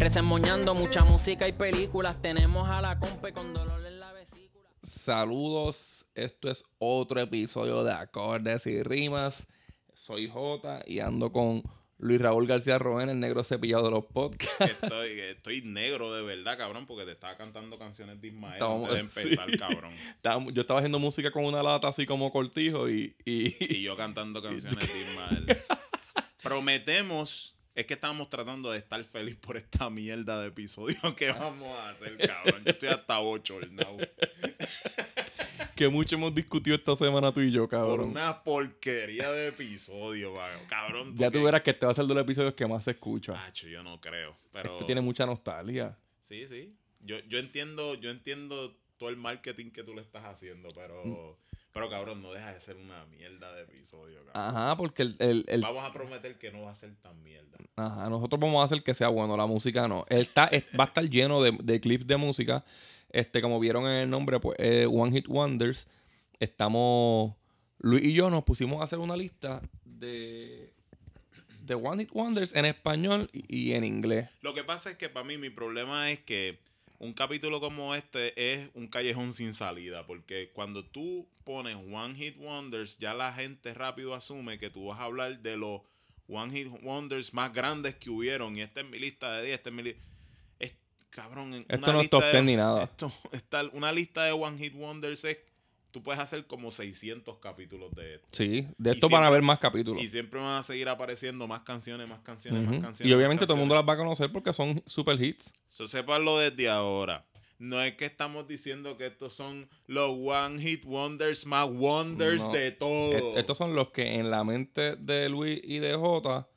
Resemoñando mucha música y películas. Tenemos a la compa con dolor en la vesícula. Saludos, esto es otro episodio de Acordes y Rimas. Soy Jota y ando con Luis Raúl García Roen, el negro cepillado de los podcasts. Estoy, negro de verdad, cabrón, porque te estaba cantando canciones de Ismael Estábamos- antes de empezar, sí. cabrón. Estaba- Yo estaba haciendo música con una lata así como cortijo y, y- Y yo cantando canciones de Ismael. Prometemos, es que estamos tratando de estar feliz por esta mierda de episodio que vamos a hacer, cabrón. Yo estoy hasta ocho, now. que mucho hemos discutido esta semana tú y yo, Por cabrón. una porquería de episodio, cabrón. Ya tú verás que este va a ser de los episodios que más se escucha. Macho, yo no creo. Pero Este tiene mucha nostalgia. Sí, sí. Yo, yo entiendo, yo entiendo todo el marketing que tú le estás haciendo, pero, Mm. Pero cabrón, no deja de ser una mierda de episodio, cabrón. Ajá, porque el, el- el- Vamos a prometer que no va a ser tan mierda. Ajá, nosotros vamos a hacer que sea bueno, la música no. Él está, es- va a estar lleno de, de clips de música. Este, como vieron en el nombre, pues, eh, One Hit Wonders. Estamos. Luis y yo nos pusimos a hacer una lista de. de One Hit Wonders en español y en inglés. Lo que pasa es que para mí mi problema es que un capítulo como este es un callejón sin salida, porque cuando tú pones One Hit Wonders, ya la gente rápido asume que tú vas a hablar de los One Hit Wonders más grandes que hubieron, y esta es mi lista de 10, esta es mi lista... Es, cabrón, Esto una no es top de- 10 ni nada. Esto, una lista de One Hit Wonders es... Tú puedes hacer como 600 capítulos de esto. Sí, de Y esto van a haber más capítulos. Y siempre van a seguir apareciendo más canciones, más canciones, más canciones. Y obviamente todo el mundo las va a conocer porque son super hits. So, sépanlo desde ahora. No es que estamos diciendo que estos son los One Hit Wonders más Wonders No. de todo. Est- Estos son los que en la mente de Luis y de Jota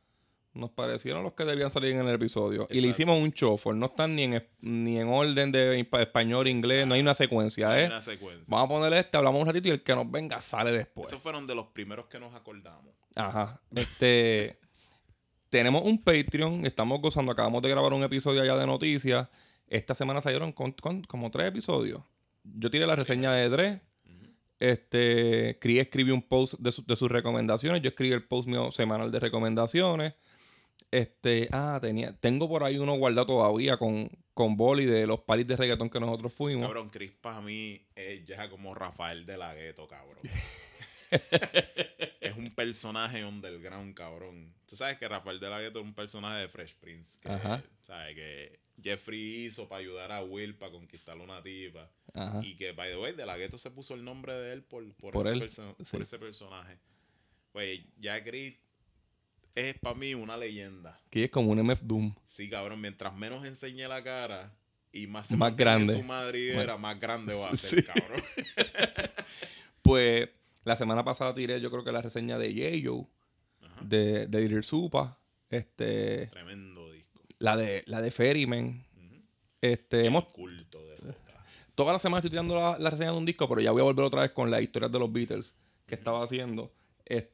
nos parecieron los que debían salir en el episodio. Y le hicimos un chofer. No están ni en, ni en orden de espa- español, inglés. No hay una secuencia, Hay ¿eh? una secuencia. Vamos a poner este, hablamos un ratito y el que nos venga sale después. Esos fueron de los primeros que nos acordamos. Ajá. Este. tenemos un Patreon. Estamos gozando. Acabamos de grabar un episodio allá de noticias. Esta semana salieron con, con- como tres episodios. Yo tiré la reseña de Dre. Este. Cris escribió un post de, su- de sus recomendaciones. Yo escribí el post mío semanal de recomendaciones. Este. Ah, tenía. Tengo por ahí uno guardado todavía con, con Boli de los paris de reggaetón que nosotros fuimos. Cabrón, Chris para mí es ya como Rafael de la Gueto, cabrón. es un personaje underground, cabrón. Tú sabes que Rafael de la Gueto es un personaje de Fresh Prince. Que, Ajá. ¿sabes? Que Jeffrey hizo para ayudar a Will para conquistar una tipa. Ajá. Y que, by the way, de la Gueto se puso el nombre de él por, por, Por ese, él, perso- sí. por ese personaje. Güey, ya Chris es para mí una leyenda. Que es como un MF Doom. Sí, cabrón, mientras menos enseñe la cara y más se Más grande. su madriguera, más grande va a Sí. ser, cabrón. Pues la semana pasada tiré yo creo que la reseña de Yayo, de, de Little Supa, este, Tremendo disco. la de la de Ferryman. Este, hemos, Culto de Jota. toda la semana estoy tirando la, la reseña de un disco, pero ya voy a volver otra vez con las historias de los Beatles que estaba haciendo. Es-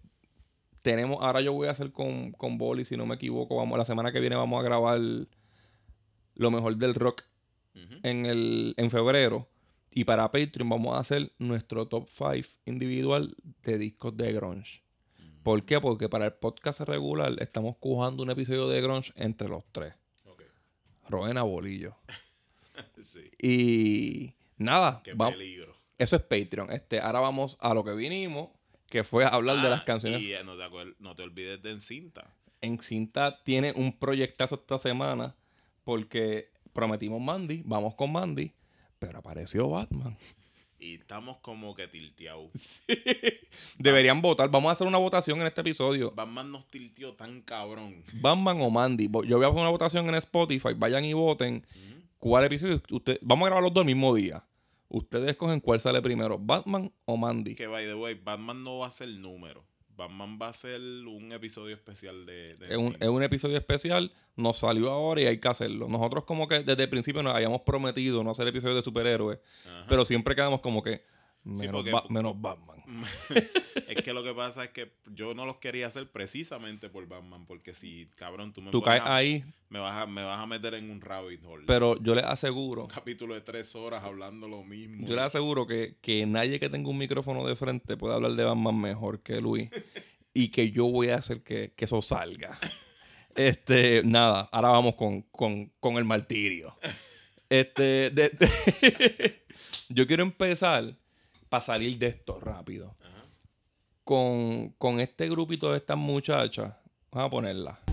tenemos, ahora yo voy a hacer con, con Bolly, si no me equivoco, vamos, la semana que viene vamos a grabar lo mejor del rock en, el, en febrero. Y para Patreon vamos a hacer nuestro top 5 individual de discos de grunge. ¿Por qué? Porque para el podcast regular estamos cujando un episodio de grunge entre los tres. Ok. Roena Bolillo. Sí. Y nada, Qué peligro. eso es Patreon. Este, ahora vamos a lo que vinimos, que fue a hablar de Ah, las canciones. Y eh, no te, acuer- no te olvides de Encinta. En Cinta tiene un proyectazo esta semana porque prometimos Mandy, vamos con Mandy, pero apareció Batman. Y estamos como que tilteados. Deberían votar. Vamos a hacer una votación en este episodio. Batman nos tilteó tan cabrón. Batman o Mandy. Yo voy a hacer una votación en Spotify. Vayan y voten. ¿Cuál episodio? Usted, vamos a grabar los dos el mismo día. Ustedes escogen cuál sale primero, Batman o Mandy. Que by the way, Batman no va a ser número. Batman va a ser un episodio especial de, de Es un, es un episodio especial, nos salió ahora y hay que hacerlo. Nosotros como que desde el principio nos habíamos prometido no hacer episodios de superhéroes, pero siempre quedamos como que menos, porque- Ba- menos Batman. es que lo que pasa es que yo no los quería hacer precisamente por Batman, porque si, cabrón, tú me, Tú caes a- ahí, me, vas a, me vas a meter en un rabbit hole. pero yo les aseguro, un capítulo de tres horas hablando lo mismo. yo les aseguro que, que nadie que tenga un micrófono de frente puede hablar de Batman mejor que Luis y que yo voy a hacer que, que eso salga. Este, nada, ahora vamos con, con, con el martirio. Este, de- de- yo quiero empezar para salir de esto rápido. Con, con este grupito de estas muchachas. Vamos a ponerla.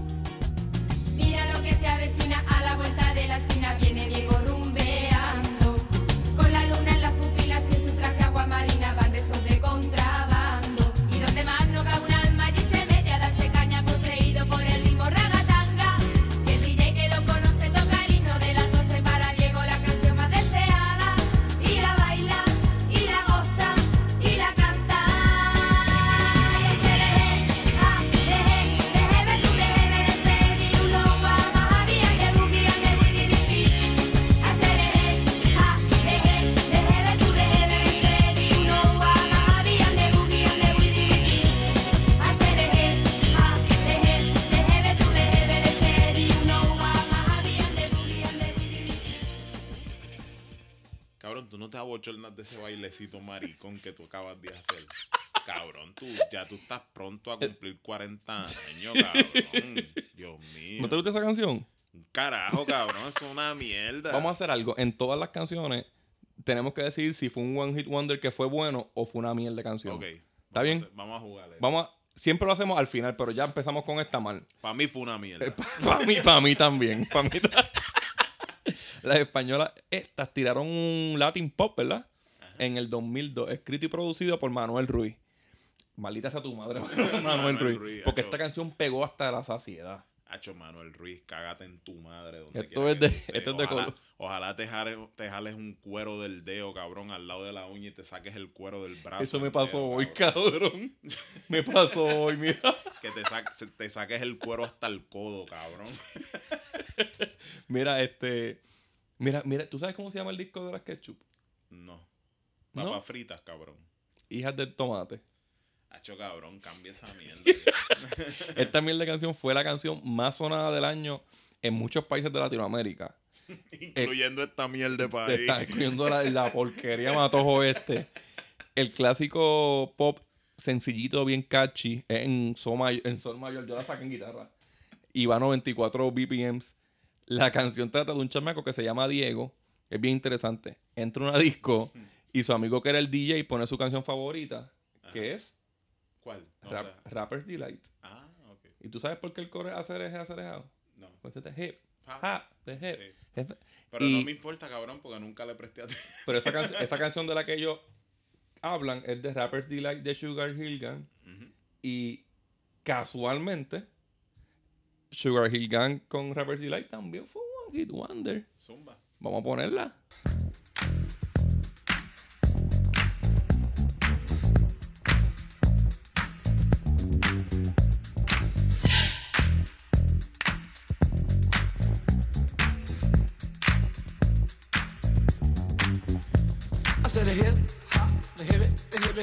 Que tú acabas de hacer. Cabrón, tú ya tú estás pronto a cumplir 40 años, cabrón. Dios mío. ¿No te gusta esa canción? Carajo, cabrón, es una mierda. Vamos a hacer algo. En todas las canciones tenemos que decidir si fue un One Hit Wonder que fue bueno o fue una mierda de canción. Ok. ¿Está bien? A hacer- vamos a jugar. Vamos a- siempre lo hacemos al final, pero ya empezamos con esta mal. Para mí fue una mierda. Para mí, para mí también. Para mí Las españolas estas tiraron un Latin Pop, ¿verdad? En el 2002, escrito y producido por Manuel Ruiz. Maldita sea tu madre, Manuel, Manuel Ruiz. Ruiz, Porque esta canción pegó hasta la saciedad. Hacho Manuel Ruiz, cágate en tu madre. Donde Esto es de- esto es de ojalá, ojalá te, jales, te jales un cuero del dedo, cabrón, al lado de la uña y te saques el cuero del brazo. Eso me pasó hoy, cabrón. cabrón. Me pasó hoy, mira. Que te, sa- te saques el cuero hasta el codo, cabrón. Mira, este. Mira, mira, ¿tú sabes cómo se llama el disco de las Ketchup? No. ¿No? Papas fritas, cabrón. Hijas del tomate. Hacho, cabrón, cambia esa mierda. Esta mierda de canción fue la canción más sonada del año en muchos países de Latinoamérica. Incluyendo esta mierda de país. Está incluyendo la, la porquería matojo este. El clásico pop sencillito, bien catchy, en sol, mayor, en sol mayor. Yo la saqué en guitarra. Y va a 94 BPMs. La canción trata de un chamaco que se llama Diego. Es bien interesante. Entra a una disco y su amigo que era el DJ pone su canción favorita, que es ¿Cuál? No, Rap- o sea, Rapper's Delight. ah, ok. ¿Y tú sabes por qué el coro es hacer es hacer No. Pues este hip. Ah. Ha, de hip. Sí. Hip. Pero Y- no me importa, cabrón, porque nunca le presté atención. Pero esa, canción- esa canción de la que ellos hablan es de Rapper's Delight de Sugar Hill Gang. Y casualmente, Sugar Hill Gang con Rapper's Delight también fue un Hit Wonder. Zumba. Vamos a ponerla.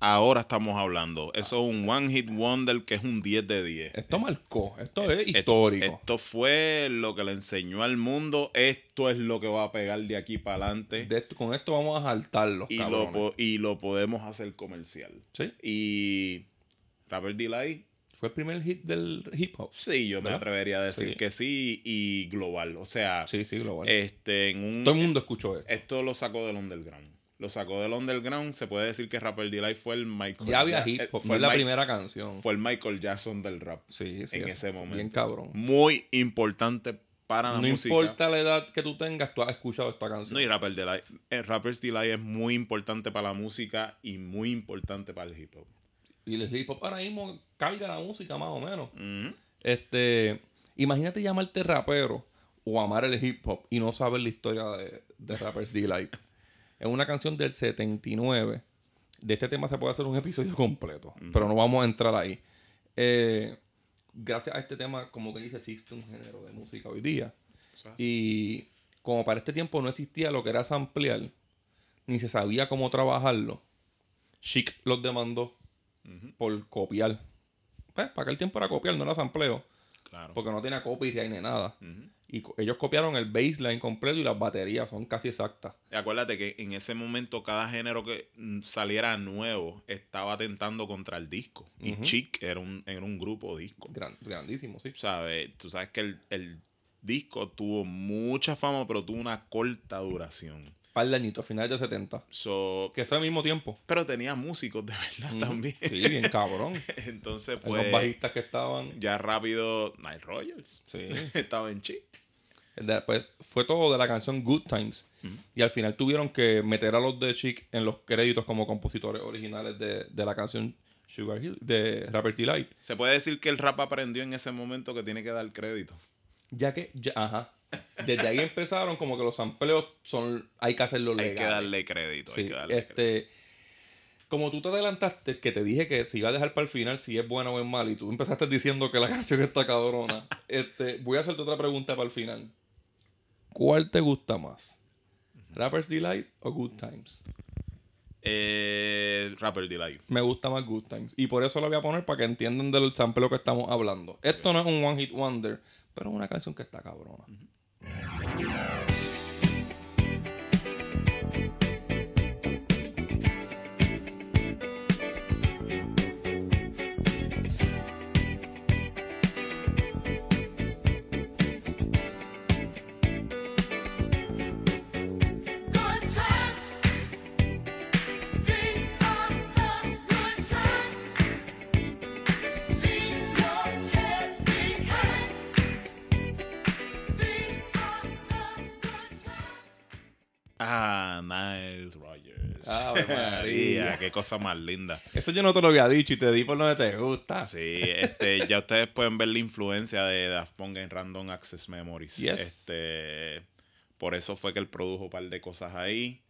Ahora estamos hablando. Eso es un One Hit Wonder que es un 10 de 10. Esto marcó, esto es histórico. Esto fue lo que le enseñó al mundo. Esto es lo que va a pegar de aquí para adelante. De esto- con esto vamos a saltarlos, Y lo, cabrones. po- y lo podemos hacer comercial. Sí. Y Rapper Delay, Fue el primer hit del hip hop. sí, yo me atrevería a decir Sí. que sí. Y global. O sea, Sí, sí, global. este, en un. Todo el mundo escuchó esto. Esto lo sacó del underground. Lo sacó del underground. Se puede decir que Rapper Delay fue el Michael Ya había hip eh, hop, fue no el la Mike- primera canción. Fue el Michael Jackson del rap. Sí, sí. en es ese momento. Bien cabrón. Muy importante para la No música. importa la edad que tú tengas, tú has escuchado esta canción. No, y Rapper Delay, eh, Rapper's Delight es muy importante para la música y muy importante para el hip hop. Y el hip hop ahora mismo carga la música más o menos. Ujú. Este, imagínate llamarte rapero o amar el hip hop y no saber la historia de, de Rapper's Delight. Es una canción del 79. De este tema se puede hacer un episodio completo, pero no vamos a entrar ahí. Eh, gracias a este tema, como que dice, existe un género de música hoy día. Y como para este tiempo no existía lo que era samplear, ni se sabía cómo trabajarlo, Chic los demandó por copiar. Pues, para aquel tiempo era copiar, no era sampleo, Claro. porque no tenía copyright ni nada. Y ellos copiaron el baseline completo y las baterías son casi exactas. Y Acuérdate que en ese momento cada género que mm, saliera nuevo estaba atentando contra el disco. Y Chic era un, era un grupo disco. Gran- grandísimo, sí. ¿Sabes? Tú sabes que el, el disco tuvo mucha fama, pero tuvo una corta duración. Par de añitos, finales de 70. So, Que es al mismo tiempo. pero tenía músicos de verdad también. Sí, bien cabrón. Entonces, pues, Los bajistas que estaban. ya rápido, Nile Rogers Sí. estaba en Chic. Después fue todo de la canción Good Times. Y al final tuvieron que meter a los de Chic en los créditos como compositores originales de, de la canción Sugar Hill de Rapper Delight. Se puede decir que el rap aprendió en ese momento que tiene que dar crédito. Ya que, ya- ajá. Desde ahí empezaron como que los sampleos son, hay que hacerlo legal. Hay que darle crédito. Sí, hay que darle crédito. este, como tú te adelantaste, que te dije que si iba a dejar para el final si es buena o es mala, y tú empezaste diciendo que la canción está cabrona, este, voy a hacerte otra pregunta para el final. ¿Cuál te gusta más? ¿Rapper's Delight o Good Times? Eh, Rapper Delight. Me gusta más Good Times. Y por eso lo voy a poner para que entiendan del sampleo que estamos hablando. Esto no es un One Hit Wonder, pero es una canción que está cabrona. Música Qué cosa más linda. Eso yo no te lo había dicho y te di por donde te gusta. Sí, este, ya ustedes pueden ver la influencia de Daft Punk en Random Access Memories. Yes. Este, por eso fue que él produjo un par de cosas ahí.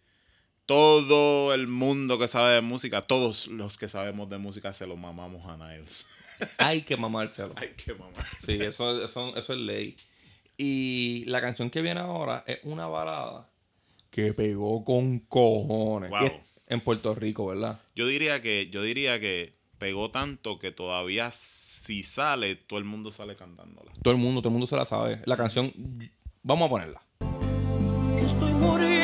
Todo el mundo que sabe de música, todos los que sabemos de música se lo mamamos a Niles. Hay que mamárselo. Hay que mamar. Sí, eso, eso, eso es ley. Y la canción que viene ahora es una balada que pegó con cojones. Wow. En Puerto Rico, ¿verdad? Yo diría que, yo diría que pegó tanto que todavía si sale, todo el mundo sale cantándola. Todo el mundo, todo el mundo se la sabe. La canción, vamos a ponerla. Estoy muriendo,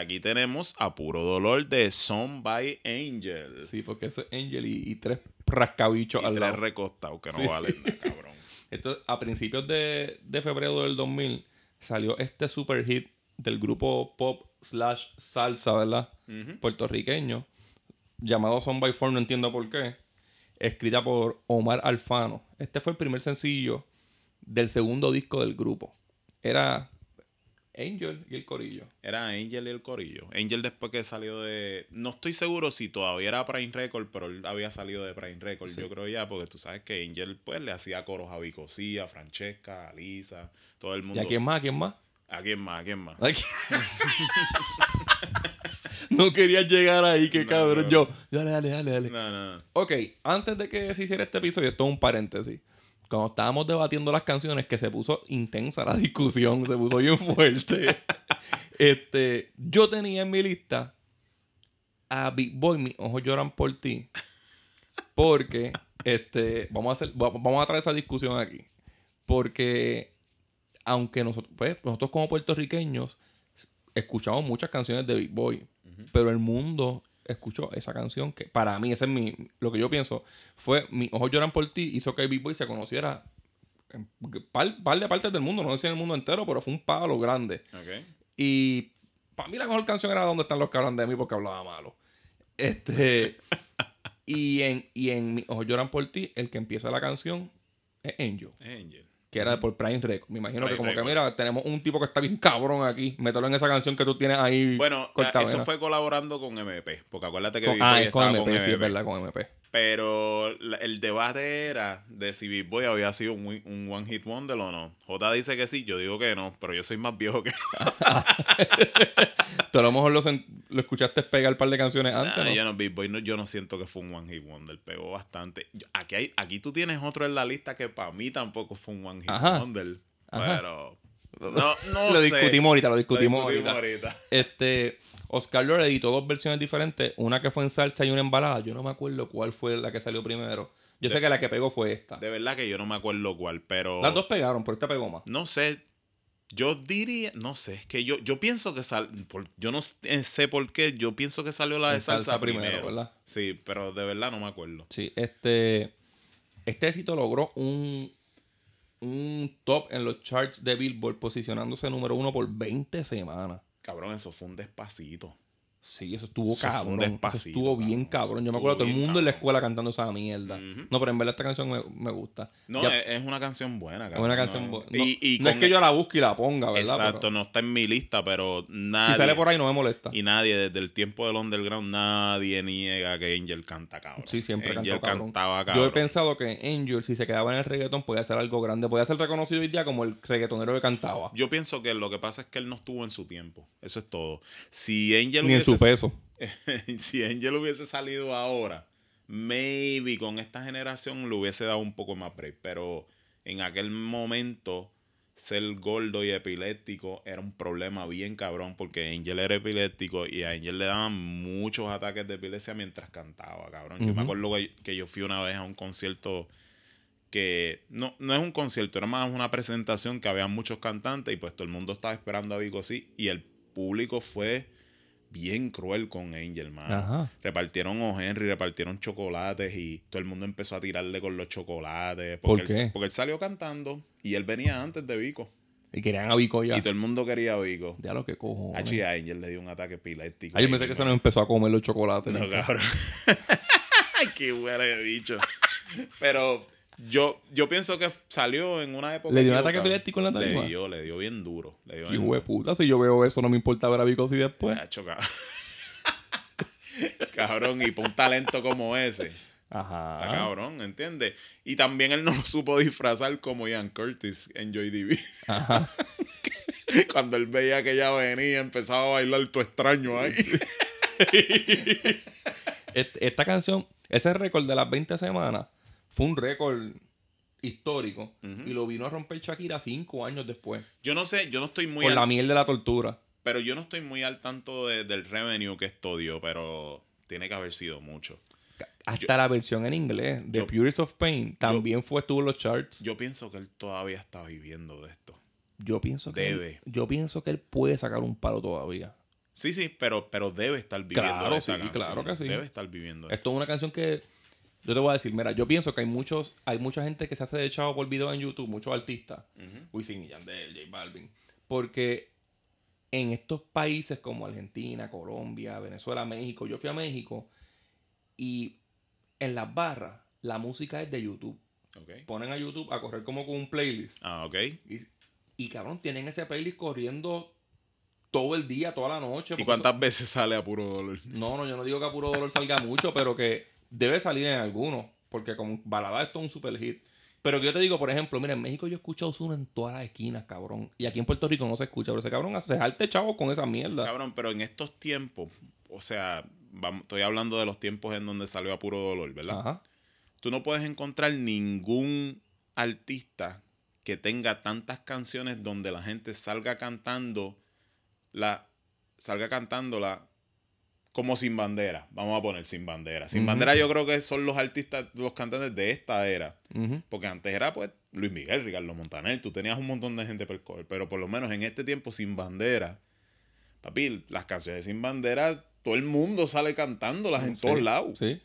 aquí tenemos a puro dolor de Son by Angel. Sí, porque eso es Angel y, y tres rascabichos y al tres lado. recostados que no Sí. valen nada, cabrón. Esto, a principios de, de febrero del 2000 salió este super hit del grupo pop slash salsa, ¿verdad? Puertorriqueño, llamado Son by Four, no entiendo por qué, escrita por Omar Alfano. Este fue el primer sencillo del segundo disco del grupo. Era Angel y el Corillo. Era Angel y el Corillo. Angel después que salió de... No estoy seguro si todavía era Prime Record, pero él había salido de Prime Record, yo creo ya, porque tú sabes que Angel pues le hacía coros a Vicosía, a Francesca, a Lisa, todo el ¿Y mundo. a quién más? ¿A quién más? ¿A quién más? ¿A quién más? No quería llegar ahí, qué cabrón. Yo, dale, dale, dale, dale. No, no, no. Ok, antes de que se hiciera este episodio, esto es un paréntesis. Cuando estábamos debatiendo las canciones, que se puso intensa la discusión, se puso bien fuerte. este, yo tenía en mi lista a Big Boy, mis ojos lloran por ti. Porque, este, vamos a hacer, va- vamos a traer esa discusión aquí. Porque aunque nosotros, pues, nosotros como puertorriqueños escuchamos muchas canciones de Big Boy, pero el mundo escuchó esa canción que para mí, ese es mi, lo que yo pienso, fue Mi Ojos Lloran por Ti, hizo que Big Boy se conociera en par, par de partes del mundo, no sé si en el mundo entero, pero fue un palo grande. Y para mí la mejor canción era Donde están los que hablan de mí porque hablaba malo. Este. y en, y en Mis Ojos Lloran por Ti, el que empieza la canción es Angel, Angel. Que era por Prime Record. Me imagino Prime que como Record. que, mira, tenemos un tipo que está bien cabrón aquí. Mételo en esa canción que tú tienes ahí. Bueno, eso fue colaborando con MP. Porque acuérdate que Con- ah, es con MP, con sí, es MP. verdad, con MP. Pero la- el debate era de si Big Boy había sido un, un One Hit Wonder o no. J dice que sí, yo digo que no, pero yo soy más viejo que Tú a lo mejor lo, escuchaste pegar un par de canciones antes, ¿no? yo no, Big Boy no, yo no siento que fue un One Hit Wonder, pegó bastante. Aquí, hay, aquí tú tienes otro en la lista que para mí tampoco fue un One Hit Ajá. Wonder. Ajá. Pero no, no lo sé. discutimos ahorita, lo discutimos, Lo discutimos ahorita. ahorita. Este, Oscar Lord editó dos versiones diferentes, una que fue en salsa y una en balada. Yo no me acuerdo cuál fue la que salió primero. Yo sé que la que pegó fue esta. De verdad que yo no me acuerdo cuál, pero Las dos pegaron, pero esta pegó más. no sé. Yo diría, no sé, es que yo, yo pienso que sal, por- yo no s- sé por qué, yo pienso que salió la de salsa, salsa primero, primero, ¿verdad? Sí, pero de verdad no me acuerdo. Sí, este. Este éxito logró un, un top en los charts de Billboard, posicionándose número uno por 20 semanas. Cabrón, eso fue un despacito. Sí, eso estuvo Eso fue un cabrón. Eso despacito, estuvo bien cabrón. cabrón. Yo me acuerdo todo el mundo en la cabrón. escuela cantando esa mierda. No, pero en verdad esta canción me, me gusta. No, Ya- es, es una canción buena, es cabrón. una canción no, buena. No, y no es que yo la busque y la ponga, ¿verdad? Exacto, Pero no está en mi lista, pero nadie. si sale por ahí no me molesta. Y nadie, desde el tiempo del underground, nadie niega que Angel canta cabrón. Sí, siempre Angel cantó cabrón. cantaba Yo cabrón. he pensado que Angel, si se quedaba en el reggaetón, podía hacer algo grande. Podía ser reconocido hoy día como el reggaetonero que cantaba. Yo pienso que lo que pasa es que él no estuvo en su tiempo. Eso es todo. Si Angel hubiese, su peso. si Angel hubiese salido ahora, maybe con esta generación le hubiese dado un poco más break. Pero en aquel momento, ser gordo y epiléptico era un problema bien cabrón. Porque Angel era epiléptico y a Angel le daban muchos ataques de epilepsia mientras cantaba, cabrón. Yo me acuerdo que, que yo fui una vez a un concierto que no, no es un concierto, era más una presentación que había muchos cantantes y pues todo el mundo estaba esperando a Vico sí y el público fue bien cruel con Angel, man. Ajá. Repartieron O. Henry, repartieron chocolates y todo el mundo empezó a tirarle con los chocolates. ¿Por Porque, qué? Él, porque él salió cantando y él venía antes de Vico. Y querían a Vico ya. Y todo el mundo quería a Vico. Ya lo que cojo. A Angel le dio un ataque epiléptico. Ay, yo pensé que se nos empezó a comer los chocolates. No, cabrón. Ay, qué huele de bicho. Pero yo, yo pienso que salió en una época. ¿Le dio un ataque epiléptico en la tarima? Le dio, le dio bien duro. Le dio Y hueputa, si yo veo eso, no me importa ver a Vico si después. Hacho, cabrón. cabrón, y por un talento como ese. Está Ajá. cabrón, ¿entiendes? Y también él no lo supo disfrazar como Ian Curtis en Joy Divi. Cuando él veía que ella venía, empezaba a bailar tu extraño ahí. Est- Esta canción, ese récord de las 20 semanas, fue un récord histórico. Y lo vino a romper Shakira cinco años después. Yo no sé, yo no estoy muy Por al- la miel de la tortura. Pero yo no estoy muy al tanto de- del revenue que esto dio, pero tiene que haber sido mucho. Hasta la versión en inglés de yo- Purist of Pain también fue estuvo en los charts. Yo, Yo pienso que él todavía está viviendo de esto. pienso que Debe. Él, yo pienso que él puede sacar un palo todavía. Sí, sí, pero, pero debe estar viviendo Claro, de esta sí, canción. claro que sí. Debe estar viviendo de Esto es una canción que yo te voy a decir, mira, yo pienso que hay muchos, hay mucha gente que se hace de chavo por video en YouTube, muchos artistas, Wisin y Yandel, J Balvin, porque en estos países como Argentina, Colombia, Venezuela, México, yo fui a México y en las barras la música es de YouTube. Ponen a YouTube a correr como con un playlist Ah, ok. y, y cabrón, tienen ese playlist corriendo todo el día, toda la noche. ¿Y cuántas veces sale a puro dolor? no, no, yo no digo que a puro dolor salga mucho, pero que debe salir en algunos. Porque como balada esto es un super hit. Pero que yo te digo, por ejemplo, mira, en México yo he escuchado Ozuna en todas las esquinas, cabrón. Y aquí en Puerto Rico no se escucha, pero ese cabrón hace arte chavo con esa mierda. Cabrón, pero en estos tiempos, o sea, vamos, estoy hablando de los tiempos en donde salió a puro dolor, ¿verdad? Ajá. Tú no puedes encontrar ningún artista que tenga tantas canciones donde la gente salga cantando la salga cantándola como Sin Bandera. Vamos a poner Sin Bandera. Sin Bandera yo creo que son los artistas, los cantantes de esta era. Porque antes era pues Luis Miguel, Ricardo Montaner. Tú tenías un montón de gente per cover, Pero por lo menos en este tiempo Sin Bandera. Papi, las canciones de Sin Bandera, todo el mundo sale cantándolas en todos lados. Sí.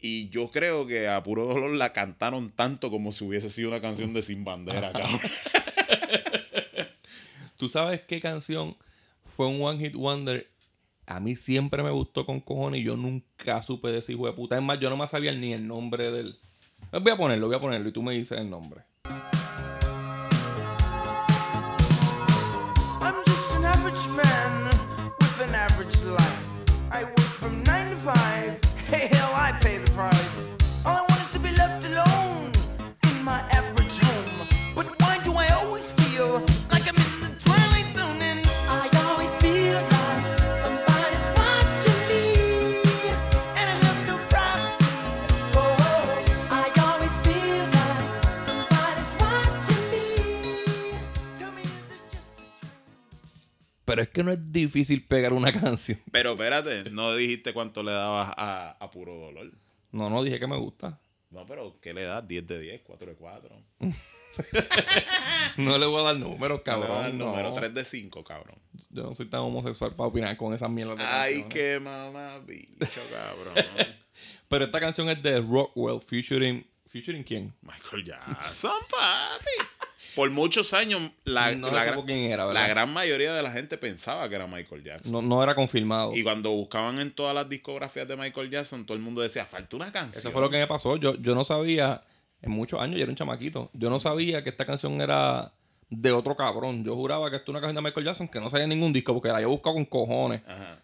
Y yo creo que a puro dolor la cantaron tanto como si hubiese sido una canción de Sin Bandera, cabrón. ¿Tú sabes qué canción fue un One Hit Wonder? A mí siempre me gustó con cojones y yo nunca supe de ese hijo de puta. Es más, yo no me sabía ni el nombre del. Voy a ponerlo, voy a ponerlo y tú me dices el nombre. Pero es que no es difícil pegar una canción. Pero espérate, no dijiste cuánto le dabas a, a puro dolor. No, no, dije que me gusta. No, pero ¿qué le das? 10 de 10, 4 de 4. No le voy a dar números, Cabrón, cabrón. el no. número 3 de 5, cabrón. Yo no soy tan homosexual para opinar con esas mierdas de Ay, canciones. qué mamá, bicho, cabrón. Pero esta canción es de Rockwell, featuring. ¿Featuring quién? Michael Jackson, papi. Por muchos años, la, No la, gran mayoría de la gente pensaba que era Michael Jackson. No, no era confirmado. Y cuando buscaban en todas las discografías de Michael Jackson, todo el mundo decía, falta una canción. Eso fue lo que me pasó. Yo, yo no sabía, en muchos años, yo era un chamaquito. Yo no sabía que esta canción era de otro cabrón. Yo juraba que esto era una canción de Michael Jackson que no salía en ningún disco porque la había buscado con cojones.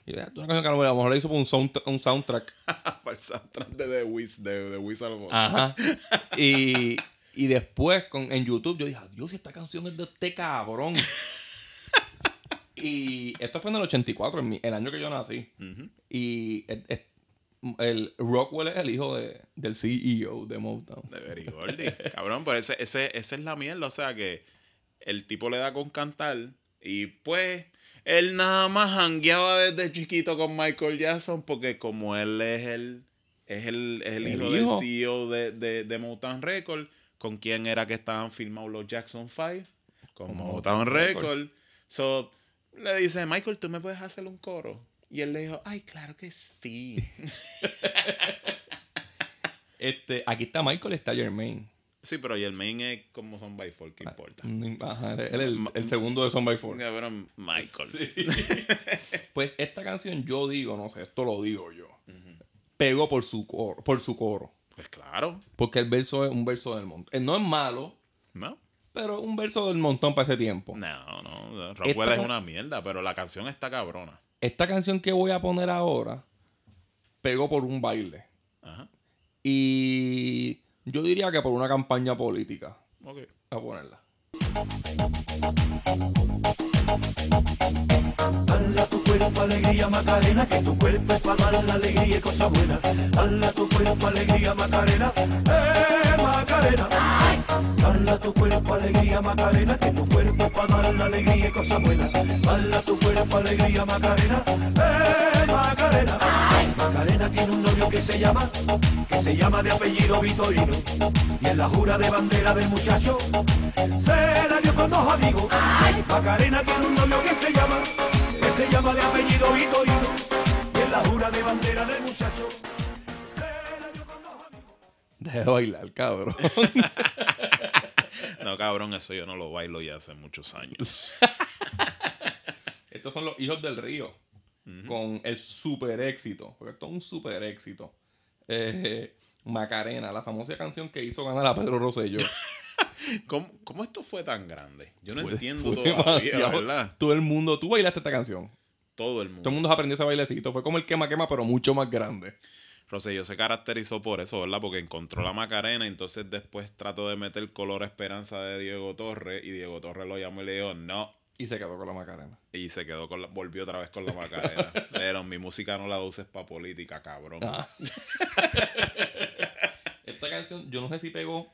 Y yo, esto es una canción que a lo mejor la hizo por un, sound- un soundtrack. Para el soundtrack de The Wiz, de, of Oz. Ajá. Y, y después con, en YouTube yo dije, Dios, esta canción es de este cabrón. y esto fue en el 84, en mi- el año que yo nací. Y el, el- el Rockwell es el hijo de, del CEO de Motown. De Very. Cabrón, pero ese, ese, esa es la mierda. O sea que el tipo le da con cantar y pues él nada más hangueaba desde chiquito con Michael Jackson porque como él es el, es el, es el El hijo, hijo. del CEO de, de, de Motown Record, ¿con quién era que estaban filmados los Jackson 5? Con, Motown Record. So, le dice, Michael, ¿tú me puedes hacer un coro? Y él le dijo, ay, claro que sí. Este, aquí está Michael, está Jermaine. sí, pero main es como son by four, ¿qué importa? Ajá, él es el, el segundo de Son by Four. Cabrón, Michael. Pues esta canción yo digo, no sé, esto lo digo yo. Pegó por su coro, por su coro. Pues claro, Porque el verso es un verso del montón. No es malo, ¿no? pero un verso del montón para ese tiempo. No, no. Rockwell es una mierda, pero la canción está cabrona. Esta canción que voy a poner ahora pegó por un baile. Ajá. Y yo diría que por una campaña política. Ok. A ponerla. Dale a tu cuerpo alegría Macarena, que tu cuerpo es para dar la alegría y cosa buena. Dale a tu cuerpo alegría Macarena, eh Macarena. Dale a tu cuerpo alegría Macarena, que tu cuerpo es para dar la alegría y cosa buena. Dale a tu cuerpo alegría Macarena, eh Macarena. Macarena tiene un novio que se llama, que se llama de apellido Vitorino. Y en la jura de bandera del muchacho, se la dio con dos amigos. Macarena tiene un novio que se llama, que se llama de apellido Vitorino. Y en la jura de bandera del muchacho, se la dio con dos amigos. Deja de bailar, cabrón. No, cabrón, eso yo no lo bailo ya hace muchos años. Estos son los hijos del río. Con el super éxito. Porque esto es un super éxito. Eh, Macarena, la famosa canción que hizo ganar a Pedro Rosselló. ¿Cómo, cómo esto fue tan grande? Yo no Fue- entiendo todavía. ¿verdad? Todo el mundo, tú bailaste esta canción. Todo el mundo. Todo el mundo aprendió ese bailecito. Fue como el quema quema, pero mucho más grande. Rosselló se caracterizó por eso, ¿verdad? Porque encontró la Macarena, entonces después trató de meter color esperanza de Diego Torres y Diego Torres lo llamó y le dijo no. Y se quedó con la Macarena. Y se quedó con la, volvió otra vez con la Macarena. Pero mi música no la uses para política, cabrón. Ah. Esta canción, yo no sé si pegó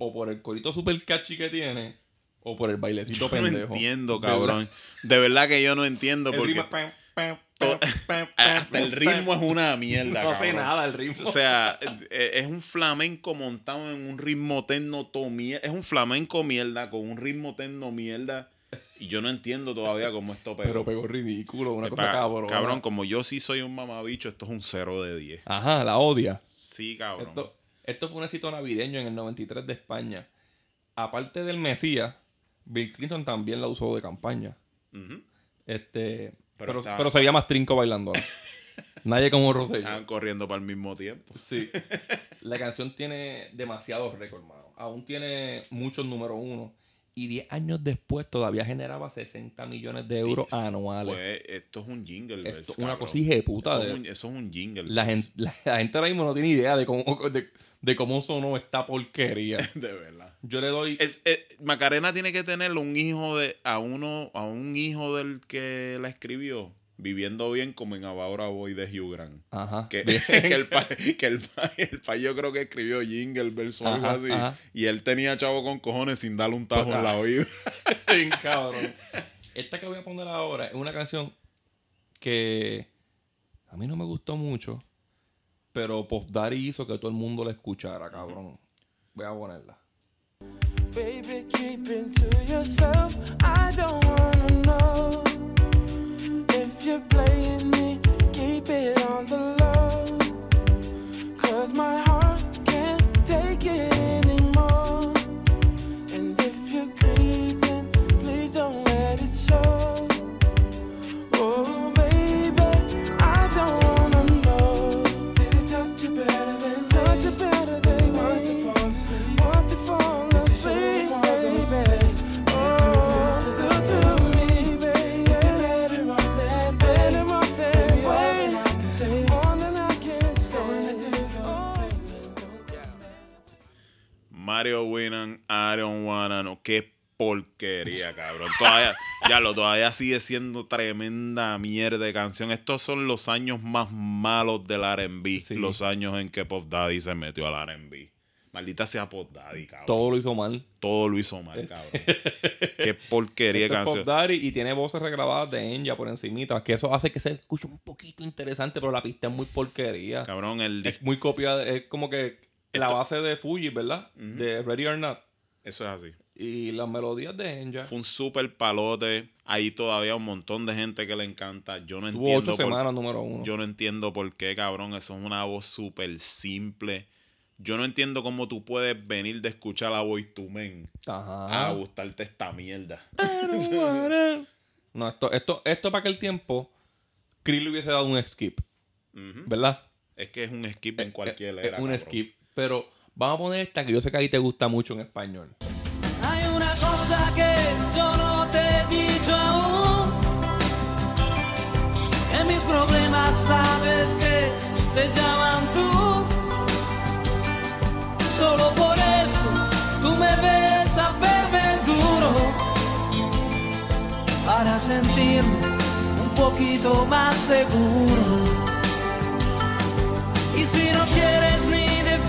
o por el corito super catchy que tiene o por el bailecito Yo no pendejo. entiendo, ¿Verdad? cabrón. De verdad que yo no entiendo El porque ritmo, pam, pam, to- hasta el ritmo es una mierda. No sé nada del ritmo. O sea, eh, es un flamenco montado en un ritmo tecno to mier- Es un flamenco mierda con un ritmo tecno mierda. Y yo no entiendo todavía cómo esto pegó. Pero pegó ridículo, una Eh, cosa cabrón. cabrón, como yo sí soy un mamabicho, esto es un 0 de 10. Ajá, la odia. Sí, cabrón. Esto, esto fue un éxito navideño en el 93 de España. Aparte del Mesías, Bill Clinton también la usó de campaña. Este, Pero pero, pero se veía más trinco bailando. Nadie como Rosselló. Estaban corriendo para el mismo tiempo. Sí. La canción tiene demasiados récords, mano. Aún tiene muchos número uno. Y 10 años después todavía generaba 60 millones de euros Fue- anuales. esto es un jingle. Esto verse, es una Eso, de- es un, eso es un jingle. La gente, la, la gente ahora mismo no tiene idea de cómo, de, de cómo sonó esta porquería. De verdad. Yo le doy. Es, eh, Macarena tiene que tener un hijo de a uno a un hijo del que la escribió viviendo bien como en Ahora Voy de Hugh Grant. Ajá. Que, que el pa, que el pa, el pa yo creo que escribió Jingle verso algo así. ajá. Y él tenía chavo con cojones sin darle un tajo en la oída. Bien cabrón. Esta que voy a poner ahora es una canción que a mí no me gustó mucho, pero Puff Daddy hizo que todo el mundo la escuchara, cabrón. Voy a ponerla. Baby, keep it to yourself. I don't you're playing me. Mario Winnan, I don't wanna know. Qué porquería, cabrón. Todavía, ya lo, todavía sigue siendo tremenda mierda de canción. Estos son los años más malos del RB. Sí. Los años en que Pop Daddy se metió al RB. Maldita sea Pop Daddy, cabrón. Todo lo hizo mal. Todo lo hizo mal, cabrón. Qué porquería de Esto es Puff canción. Daddy y tiene voces regrabadas de Enya por encimita, que eso hace que se escuche un poquito interesante, pero la pista es muy porquería. Cabrón, el Es muy copiada, es como que la base de Fuji, ¿verdad? De Ready or Not. Eso es así. Y las melodías de Enya. Fue un super palote. Ahí todavía un montón de gente que le encanta. Yo no Tuvo entiendo. ocho por- semanas número uno. Yo no entiendo por qué, cabrón. Eso es una voz súper simple. Yo no entiendo cómo tú puedes venir de escuchar a Boy to Men Ajá. a gustarte esta mierda. No, esto, esto, esto para aquel tiempo, Krill le hubiese dado un skip. ¿Verdad? Es que es un skip en cualquier Eh, era. eh, un cabrón. skip. Pero vamos a poner esta que yo sé que a ti te gusta mucho en español. Hay una cosa que yo no te he dicho aún. Que mis problemas sabes que se llaman tú. Solo por eso tú me ves a verme duro. Para sentirme un poquito más seguro. Y si no quieres ni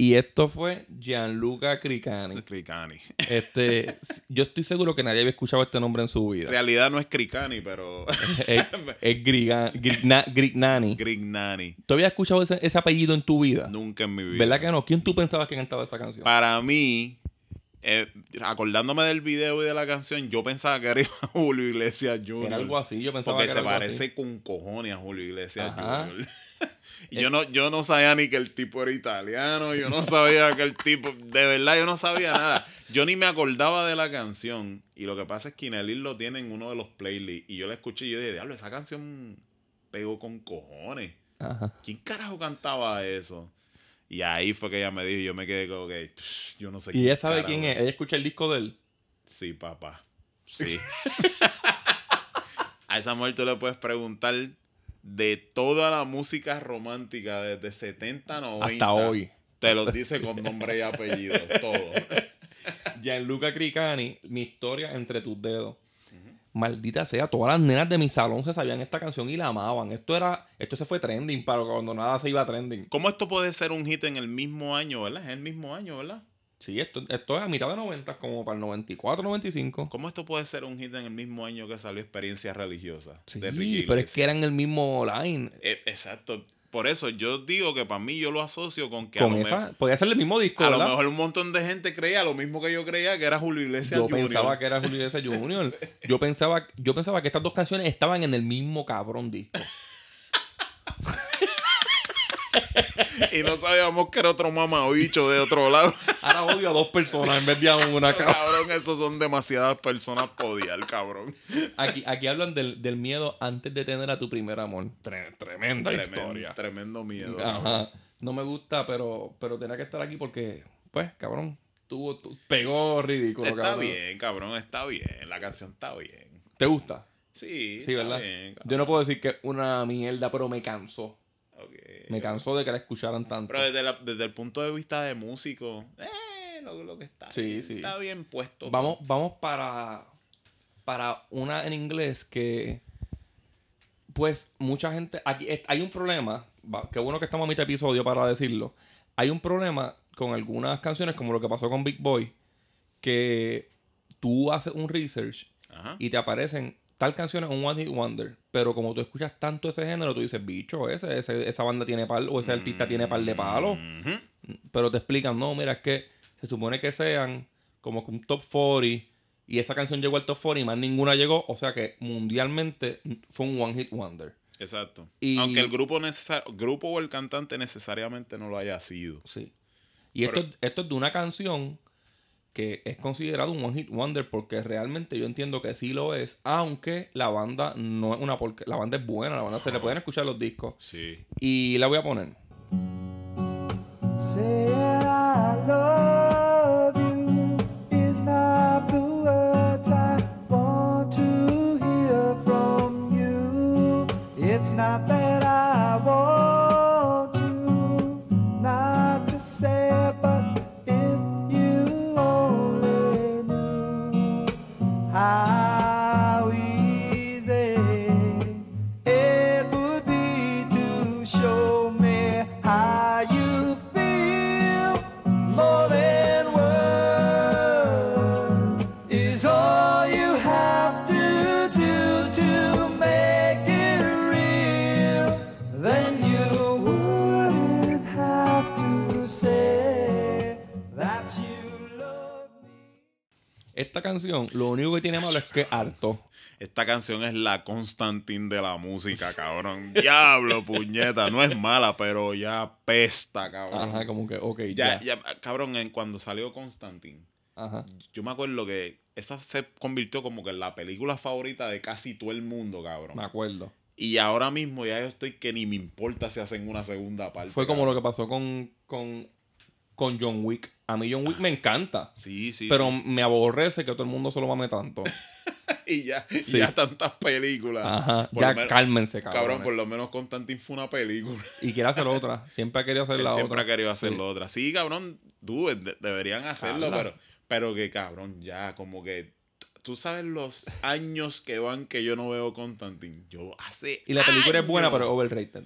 Y esto fue Gianluca Cricani. Cricani. Este, yo estoy seguro que nadie había escuchado este nombre en su En vida. realidad no es Cricani, pero. es es Griga- Grigna- Grignani. Grignani. ¿Tú habías escuchado ese, ese apellido en tu vida? Nunca en mi vida. ¿Verdad que no? ¿Quién tú pensabas que cantaba esta canción? Para mí, eh, acordándome del video y de la canción, yo pensaba que era Julio Iglesias Jr. Era algo así, yo pensaba Porque que se era algo parece así. con cojones a Julio Iglesias Ajá. Jr. y yo no, yo no sabía ni que el tipo era italiano, yo no sabía que el tipo, de verdad, yo no sabía nada. Yo ni me acordaba de la canción. Y lo que pasa es que Inelil lo tiene en uno de los playlists. Y yo la escuché y yo dije, diablo, esa canción pegó con cojones. Ajá. ¿Quién carajo cantaba eso? Y ahí fue que ella me dijo, y yo me quedé como que, "Psh, yo no sé ¿Y ella sabe carajo quién es? ¿Ella escucha el disco de él? Sí, papá. Sí. a esa mujer tú le puedes preguntar de toda la música romántica desde 70, 90. Hasta hoy. Te los dice con nombre y apellido, todo. Gianluca Cricani, mi historia entre tus dedos. Maldita sea, todas las nenas de mi salón se sabían esta canción y la amaban. Esto era, esto se fue trending, pero cuando nada se iba trending. ¿Cómo esto puede ser un hit en el mismo año, verdad? Es el mismo año, ¿verdad? Sí, esto, esto es a mitad de 90, como para el 94, 95. ¿Cómo esto puede ser un hit en el mismo año que salió Experiencia Religiosa? Sí, de Ricky pero es que eran el mismo line. Eh, exacto. Por eso yo digo que para mí yo lo asocio con que a, Con lo, me- esa, podía ser el mismo disco, a lo mejor un montón de gente creía lo mismo que yo creía que era Julio Iglesias Yo pensaba que era Julio Iglesias Jr. Yo pensaba, yo pensaba que estas dos canciones estaban en el mismo cabrón disco. Y no sabíamos que era otro mamabicho de otro lado. Ahora odio a dos personas en vez de a una, cabrón. cabrón, esos son demasiadas personas para odiar, cabrón. Aquí, aquí hablan del, del miedo antes de tener a tu primer amor. Tre- tremenda Tremendo, historia. tremendo miedo. Ajá. No me gusta, pero, pero tenía que estar aquí porque, pues, cabrón, tuvo, tu- pegó ridículo, Está cabrón. bien, cabrón, está bien. La canción está bien. ¿Te gusta? Sí, Sí, ¿verdad? bien. Yo no puedo decir que es una mierda, pero me cansó. Me cansó de que la escucharan tanto. Pero desde, la- desde el punto de vista de músico, eh, lo, lo que está Sí, bien, sí. está bien puesto. Vamos, vamos para, para una en inglés que, pues, mucha gente. Aquí hay un problema. Qué bueno que estamos a mitad de episodio para decirlo. Hay un problema con algunas canciones, como lo que pasó con Big Boy, que tú haces un research Ajá. y te aparecen tal canción es un One Hit Wonder. Pero como tú escuchas tanto ese género, tú dices, bicho, ese, ese- esa banda tiene par, o ese artista tiene par de palos. Pero te explican, no, mira, es que se supone que sean como que un top 40 y esa canción llegó al top 40 y más ninguna llegó. O sea que mundialmente fue un One Hit Wonder. Exacto. Y- Aunque el grupo, grupo o el cantante necesariamente no lo haya sido. Sí. Y esto, esto es de una canción que es considerado un One Hit Wonder porque realmente yo entiendo que sí lo es, aunque la banda no es una porque la banda es buena, la banda se le pueden escuchar los discos. Sí. Y la voy a poner. Say I love canción, lo único que tiene malo es que harto. Esta canción es la Constantine de la música, cabrón. Diablo, puñeta. No es mala, pero ya pesta, cabrón. Ajá, como que, ok, ya, ya. ya, cabrón, en cuando salió Constantine, Ajá. yo me acuerdo que esa se convirtió como que en la película favorita de casi todo el mundo, cabrón. Me acuerdo. Y ahora mismo ya yo estoy que ni me importa si hacen una segunda parte. Fue como lo que pasó con, con, con John Wick. A mí John Wick me encanta. Sí, sí, pero sí. me aborrece que todo el mundo se lo mame tanto. Y ya, Sí. ya tantas películas. Ajá. Por ya menos- cálmense, cabrón. Cabrón, por lo menos Constantine fue una película. Y quiere hacer otra. Siempre ha querido hacer Él la siempre otra. ha querido hacer Sí. la otra. Sí, cabrón, dude, de- deberían hacerlo, Habla. pero, pero que cabrón, ya, como que. Tú sabes los años que van que yo no veo Constantine. Yo hace. Y la película es buena, pero overrated.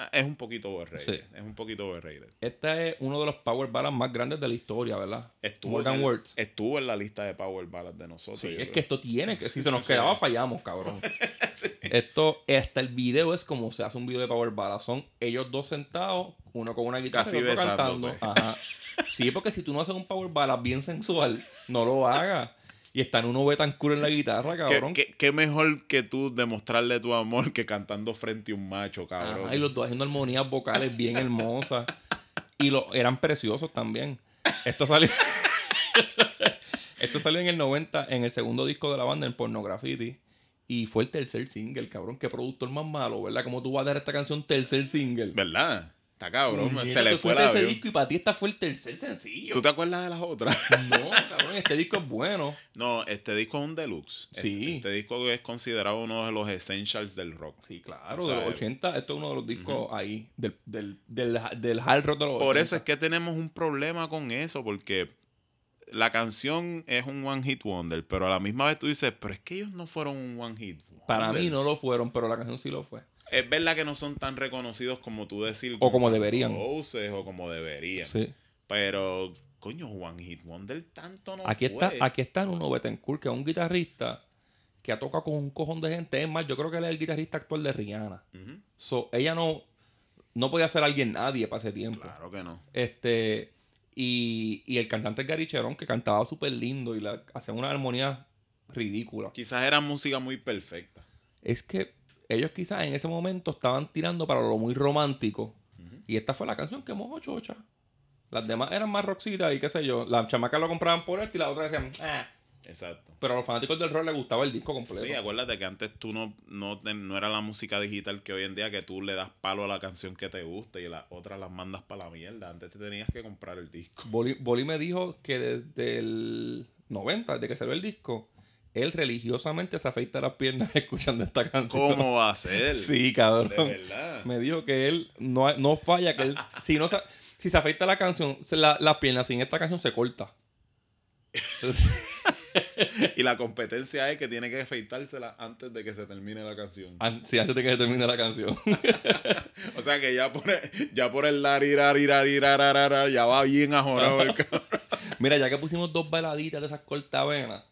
Ah, Es un poquito overrated. Sí. Es un poquito overrated. Este es uno de los power ballads más grandes de la historia, ¿verdad? Estuvo, en el- Words. estuvo en la lista de Power Ballads de nosotros. Sí, es creo. que esto tiene que, si se nos quedaba, fallamos, cabrón. Esto, hasta el video es como se hace un video de Power Ballad. Son ellos dos sentados, uno con una guitarra y otro cantando. Ajá. Sí, porque si tú no haces un Power Ballad bien sensual, no lo hagas. Y está en uno ve tan cool en la guitarra, ¿Qué, cabrón. qué- qué mejor que tú demostrarle tu amor que cantando frente a un macho, cabrón? Ajá, y los dos haciendo armonías vocales bien hermosas. Y lo, eran preciosos también. Esto salió. Esto salió en el 90, en el segundo disco de la banda, en Pornografity. Y fue el tercer single, cabrón. Qué productor más malo, ¿verdad? ¿Cómo tú vas a dar esta canción tercer single? ¿Verdad? Está cabrón, se le fue la ese disco y para ti esta fue el tercer sencillo. ¿Tú te acuerdas de las otras? No, cabrón, este disco es bueno. No, este disco es un deluxe. Sí. Este, este disco es considerado uno de los essentials del rock. Sí, claro, O sea, de los 80, esto es uno de los discos ahí, del, del, del, del hard rock de los Por 80. eso es que tenemos un problema con eso, porque la canción es un one hit wonder, pero a la misma vez tú dices, pero es que ellos no fueron un one hit. Para wonder". mí no lo fueron, pero la canción sí lo fue. Es verdad que no son tan reconocidos como tú decir. O como deberían. Roses, o como deberían. Sí. Pero, coño, One Hit Wonder tanto no Aquí fue. está, aquí está Nuno Betancourt, que es un guitarrista que ha tocado con un cojón de gente. Es más, yo creo que él es el guitarrista actual de Rihanna. So, ella no, no podía ser alguien nadie para ese tiempo. Claro que no. Este, y, y el cantante es Gary Cherón, que cantaba súper lindo y la, hacía una armonía ridícula. Quizás era música muy perfecta. Es que ellos quizás en ese momento estaban tirando para lo muy romántico. Y esta fue la canción que mojó chocha. Las demás eran más roxitas y qué sé yo. Las chamacas lo compraban por esto y las otras decían, "Ah". Exacto. Pero a los fanáticos del rock les gustaba el disco completo. Sí, acuérdate que antes tú no, no, no era la música digital que hoy en día que tú le das palo a la canción que te gusta y las otras las mandas para la mierda. Antes te tenías que comprar el disco. Boli, Boli me dijo que desde el 90, desde que salió el disco, él religiosamente se afeita las piernas escuchando esta canción. ¿Cómo va a ser? Sí, cabrón. De verdad. Me dijo que él no, no falla, que él, si, no se, si se afeita la canción, se la- las piernas sin esta canción se corta. Y la competencia es que tiene que afeitársela antes de que se termine la canción. An- sí, antes de que se termine la canción. O sea que ya por el, ya por el ya va bien ajorado el cabrón. Mira, ya que pusimos dos baladitas de esas cortavenas,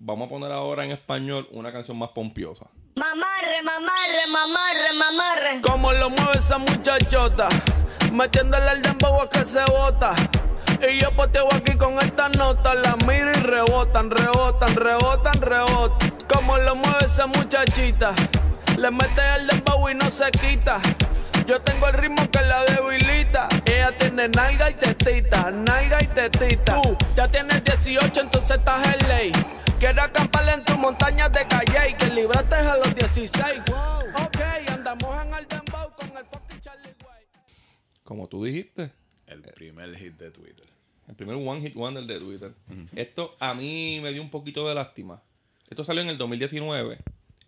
vamos a poner ahora en español una canción más pompiosa. Mamarre, mamarre, mamarre, mamarre. Como lo mueve esa muchachota, metiéndole el dembow a que se bota. Y yo poteo aquí con estas notas, la miro y rebotan, rebotan, rebotan, rebotan. Como lo mueve esa muchachita, le mete el dembow y no se quita. Yo tengo el ritmo que la debilita. Ella tiene nalga y tetita, nalga y tetita. Tú ya tienes 18, entonces estás en ley. Quiero acampar en tus montañas de calle y que libraste a los 16. Ok, andamos en el dembow con el fucking Charlie Way. Como tú dijiste, El primer hit de Twitter. el primer One Hit Wonder de Twitter. Esto a mí me dio un poquito de lástima. Esto salió en el 2019.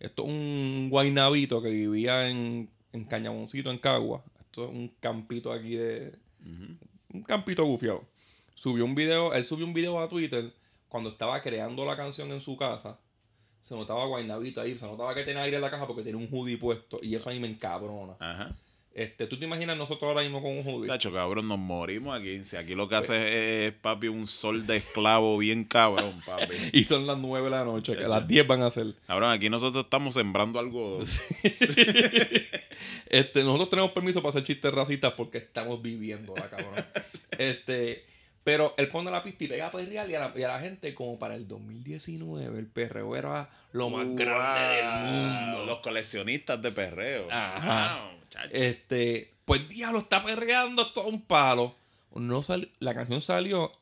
Esto es un guainabito que vivía en, en Cañaboncito, en Cagua. Esto es un campito aquí de... Un campito gufiado. Subió un video, él subió un video a Twitter cuando estaba creando la canción en su casa. Se notaba guainabito ahí, se notaba que tenía aire en la caja porque tenía un hoodie puesto. Y eso a mí me encabrona. Ajá. Este, ¿Tú te imaginas nosotros ahora mismo con un hoodie? Chacho, cabrón, nos morimos aquí. Si aquí lo que hace es, papi, un sol de esclavo bien cabrón, papi. Y son las 9 de la noche, que a las 10 van a ser. Cabrón, aquí nosotros estamos sembrando algo. Este, nosotros tenemos permiso para hacer chistes racistas porque estamos viviendo la cabrón. Este, pero él pone la pista y pega a perrear y a, la, y a la gente, como para el 2019, el perreo era lo más grande del mundo. Los coleccionistas de perreo. Ajá. Wow. Este, pues diablo, está perreando todo un palo. No sal- la canción salió.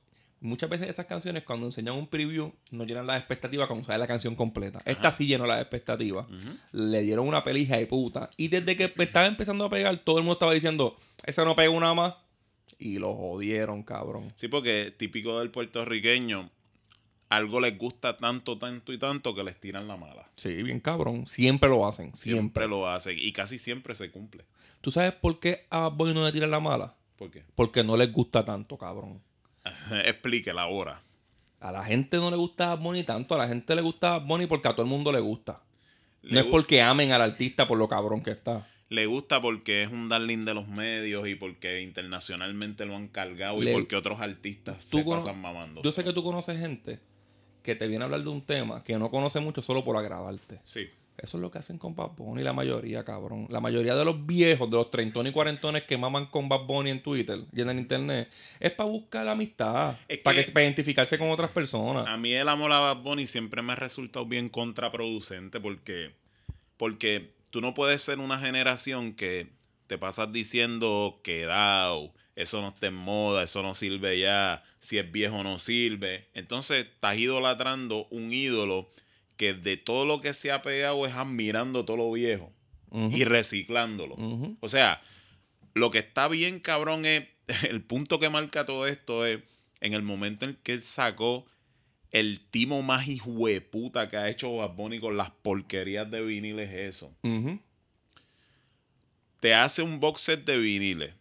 Muchas veces esas canciones, cuando enseñan un preview, no llenan las expectativas cuando sale la canción completa. Esta sí llenó las expectativas. Le dieron una pelija de puta. Y desde que estaba empezando a pegar, todo el mundo estaba diciendo, esa no pega una más. Y lo jodieron, cabrón. Sí, porque típico del puertorriqueño, algo les gusta tanto, tanto y tanto que les tiran la mala. Sí, bien cabrón. Siempre lo hacen. Siempre. Siempre lo hacen y casi siempre se cumple. ¿Tú sabes por qué a Bunny no le tiran la mala? ¿Por qué? Porque no les gusta tanto, cabrón. Explíquela ahora. A la gente no le gusta Bunny tanto, a la gente le gusta Bunny porque a todo el mundo le gusta. Le no es porque amen al artista por lo cabrón que está. Le gusta porque es un darling de los medios y porque internacionalmente lo han cargado Le- y porque otros artistas Tú se pasan mamando. Yo sé que tú conoces gente que te viene a hablar de un tema que no conoce mucho solo por agradarte. Sí. Eso es lo que hacen con Bad Bunny la mayoría, cabrón. La mayoría de los viejos, de los treintones y cuarentones que maman con Bad Bunny en Twitter y en el internet, es para buscar la amistad, Es para, que- que, para identificarse con otras personas. A mí el amor a Bad Bunny siempre me ha resultado bien contraproducente porque, porque tú no puedes ser una generación que te pasas diciendo quedado, eso no está en moda, eso no sirve ya, si es viejo no sirve. Entonces estás idolatrando un ídolo que de todo lo que se ha pegado es admirando todo lo viejo y reciclándolo. O sea, lo que está bien cabrón es, el punto que marca todo esto es en el momento en que él sacó el timo más hijueputa que ha hecho Bad Bunny con las porquerías de viniles eso. Ujú. Te hace un box set de viniles.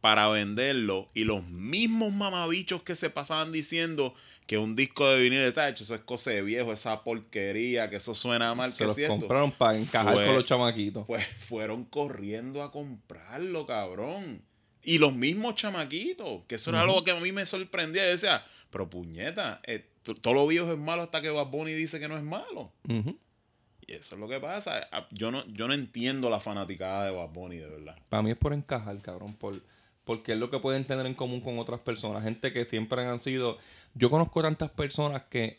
para venderlo y los mismos mamabichos que se pasaban diciendo que un disco de vinilo está hecho, eso es cosa de viejo, esa porquería, que eso suena mal, Se que es los cierto. compraron para encajar Fue- con los chamaquitos. Pues fueron corriendo a comprarlo, cabrón. Y los mismos chamaquitos, que eso era algo que a mí me sorprendía. Yo decía, pero puñeta, eh, todo lo viejo es malo hasta que Bad Bunny dice que no es malo. Y eso es lo que pasa. Yo no, yo no entiendo la fanaticada de Bad Bunny, de verdad. Para mí es por encajar, cabrón. Por, porque es lo que pueden tener en común con otras personas. Gente que siempre han sido. Yo conozco tantas personas que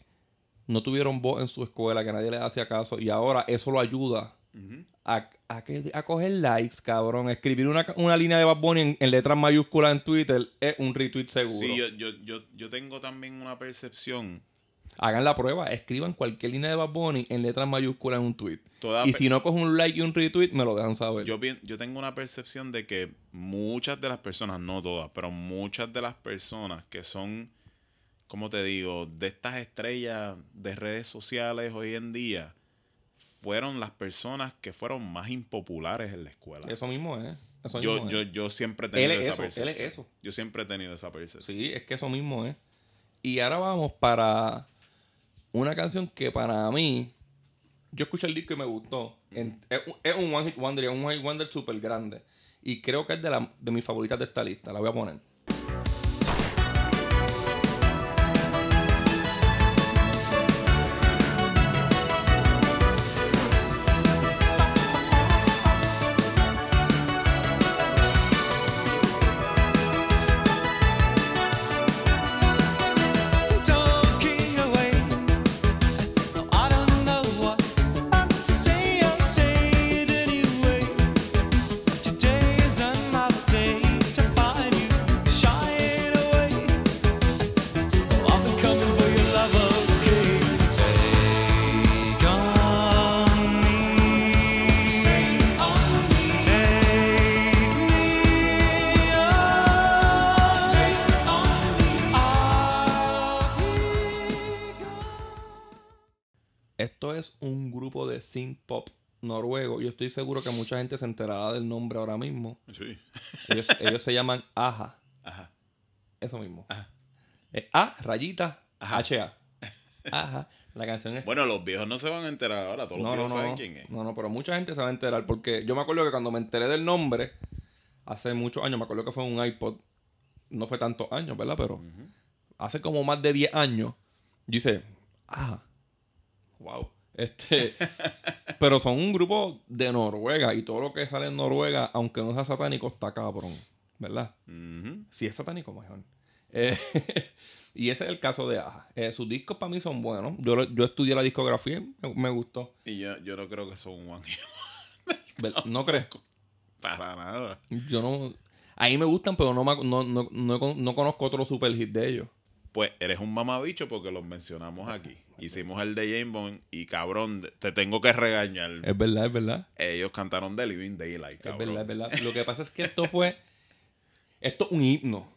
no tuvieron voz en su escuela, que nadie les hacía caso. Y ahora eso lo ayuda a, a, que- a coger likes, cabrón. Escribir una, una línea de Bad Bunny en, en letras mayúsculas en Twitter es un retweet seguro. Sí, yo, yo, yo, yo tengo también una percepción. Hagan la prueba, escriban cualquier línea de Bad Bunny en letras mayúsculas en un tweet. Toda y si no cogen un like y un retweet, me lo dejan saber. Yo, yo tengo una percepción de que muchas de las personas, no todas, pero muchas de las personas que son, como te digo, de estas estrellas de redes sociales hoy en día, fueron las personas que fueron más impopulares en la escuela. Eso mismo es. Eso Yo, mismo yo, es. yo siempre he tenido Él esa eso, él es percepción. eso. Yo siempre he tenido esa percepción. Sí, es que eso mismo es. Y ahora vamos para una canción que para mí, yo escuché el disco y me gustó. En- es, un- es un One Hit Wonder, es un One Hit Wonder súper grande. Y creo que es de, la, de mis favoritas de esta lista. La voy a poner. Estoy seguro que mucha gente se enterará del nombre ahora mismo. Sí. Ellos, ellos se llaman Aja. Ajá. Eso mismo. Es A, rayita, H-A. Aja. La canción es Bueno, los viejos no se van a enterar ahora, todos los No, no, viejos no. saben No, quién es. no, no, pero mucha gente se va a enterar porque yo me acuerdo que cuando me enteré del nombre, hace muchos años, me acuerdo que fue un iPod, no fue tantos años, ¿verdad? Pero hace como más de 10 años, yo hice, ah, wow. Este, pero son un grupo de Noruega y todo lo que sale en Noruega, aunque no sea satánico, está cabrón, ¿verdad? Si es satánico, mejor. Eh, y ese es el caso de Aja. Eh, sus discos para mí son buenos. Yo, yo estudié la discografía, y me, me gustó. Y yo, yo no creo que son un one Ver- ¿No crees? Para nada. Yo no. A mí me gustan, pero no, me- no, no, no, con- no conozco otro super hit de ellos. Pues eres un mamabicho porque los mencionamos aquí. Hicimos el de James Bond y cabrón, te tengo que regañar. Es verdad, es verdad. Ellos cantaron The Living Daylight, Es cabrón. verdad, es verdad. Lo que pasa es que esto fue. Esto es un himno.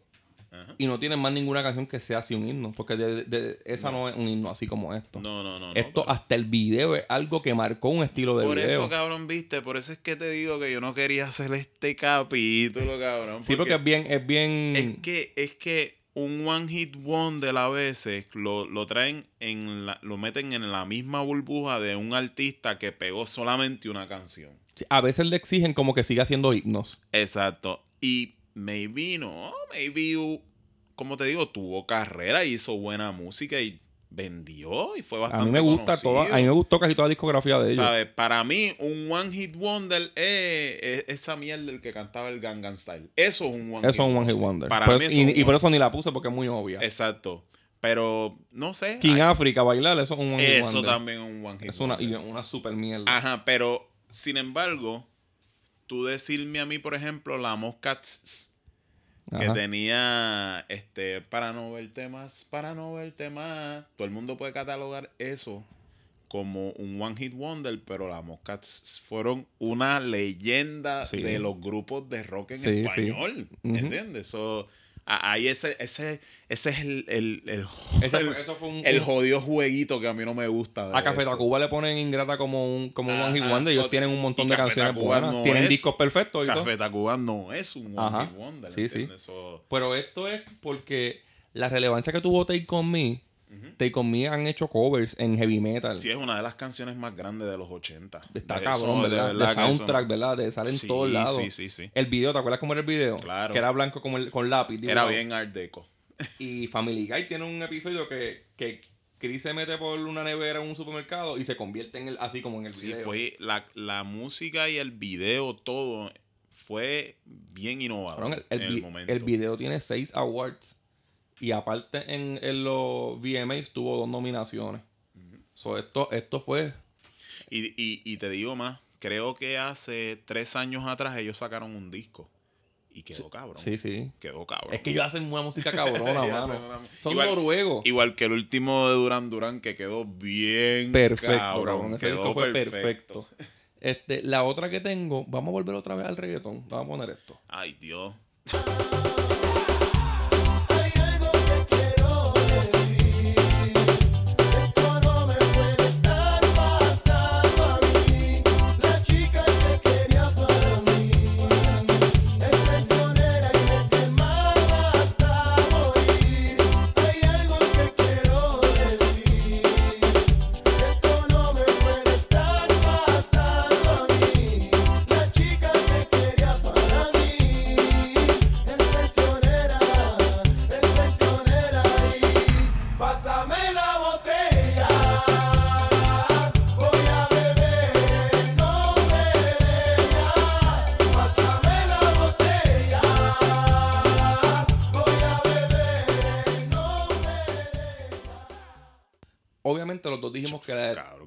Y no tienen más ninguna canción que sea así un himno. Porque de- de- esa no. es un himno así como esto. No, no, no. no, esto, pero- hasta el video es algo que marcó un estilo de Por video. eso, cabrón, viste, por eso es que te digo que yo no quería hacer este capítulo, cabrón. sí, porque es bien, es bien. Es que, es que un one hit wonder a veces lo, lo traen en la, lo meten en la misma burbuja de un artista que pegó solamente una canción. A veces le exigen como que siga haciendo himnos. Exacto. Y maybe no, maybe, uh, como te digo, tuvo carrera, hizo buena música y vendió y fue A bastante mí me gusta toda, a mí me gustó casi toda la discografía de ellos. ¿Sabes? Para mí, un One Hit Wonder es, es esa mierda del que cantaba el Gangnam Style. Eso es un One Eso Hit es un One Hit Wonder. Para mí eso y, y por eso ni la puse porque es muy obvia. Exacto. Pero, no sé. King ay, África, bailar, eso es un One Hit eso Wonder. también es un One Hit Es una, y Wonder. una super mierda. Ajá, pero, sin embargo, tú decirme a mí, por ejemplo, la mosca tss, que tenía, este, para no verte más, para no verte más. Todo el mundo puede catalogar eso como un One Hit Wonder, pero las Moscats fueron una leyenda Sí. de los grupos de rock en Sí, sí. español. ¿Entiendes? So, a- ahí ese, ese, ese es el, el, el, Ese el- fue- eso fue un- el un- jodido jueguito que a mí no me gusta. de A Café. Tacuba le ponen Ingrata como un, como un One. Wonder. Ellos tienen un montón de Café canciones Tacuba buenas. no tienen es- discos perfectos y. Café Tacuba no es un One Wonder. Sí, sí. Pero esto es porque la relevancia que tuvo Take On Me, Take On Me han hecho covers en heavy metal. Sí, es una de las canciones más grandes de los 80. Está De cabrón, eso, ¿verdad? De, soundtrack, ¿verdad? De sale en Sí, todos lados. sí, sí, sí. El video, ¿te acuerdas cómo era el video? Claro. Que era blanco como el- con lápiz. Era bien art deco. Y Family Guy tiene un episodio que, que Chris se mete por una nevera en un supermercado y se convierte en el, así como en el Sí, video. fue la, la música y el video, todo fue bien innovador Cabrón, el, el en el vi- momento. el video tiene seis awards. Y aparte en, en los VMAs tuvo dos nominaciones. So, esto, esto fue. Y, y, y te digo más, creo que hace tres años atrás ellos sacaron un disco. Y quedó cabrón. Sí, sí. Quedó cabrón. Es que ellos hacen una música cabrona, mano. una- Son igual- noruegos. Igual que el último de Duran Duran que quedó bien Perfecto, cabrón. cabrón. Ese Quedó disco fue perfecto. perfecto. Este, la otra que tengo, vamos a volver otra vez al reggaetón. Vamos a poner esto. Ay, Dios.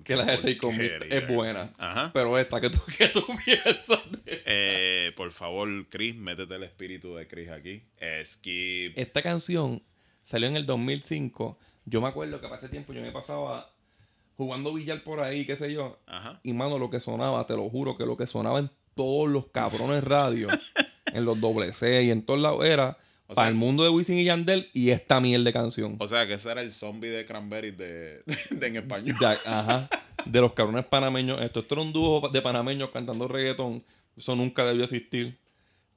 Que la, porquería. es buena. Ajá. Pero esta, que tú, que tú piensas de? Eh, por favor, Chris, métete el espíritu de Chris aquí. Skip. Esta canción salió en el 2005. Yo me acuerdo que ese tiempo yo me pasaba jugando billar por ahí, qué sé yo. Ajá. Y mano, lo que sonaba, te lo juro, que lo que sonaba en todos los cabrones radios, en los doble C y en todos lados, era O para sea- el mundo de Wisin y Yandel y esta miel de canción. O sea, que ese era el zombie de Cranberry de, de en español. Ajá. De los cabrones panameños. Esto, esto era un dúo de panameños cantando reggaetón. Eso nunca debió existir.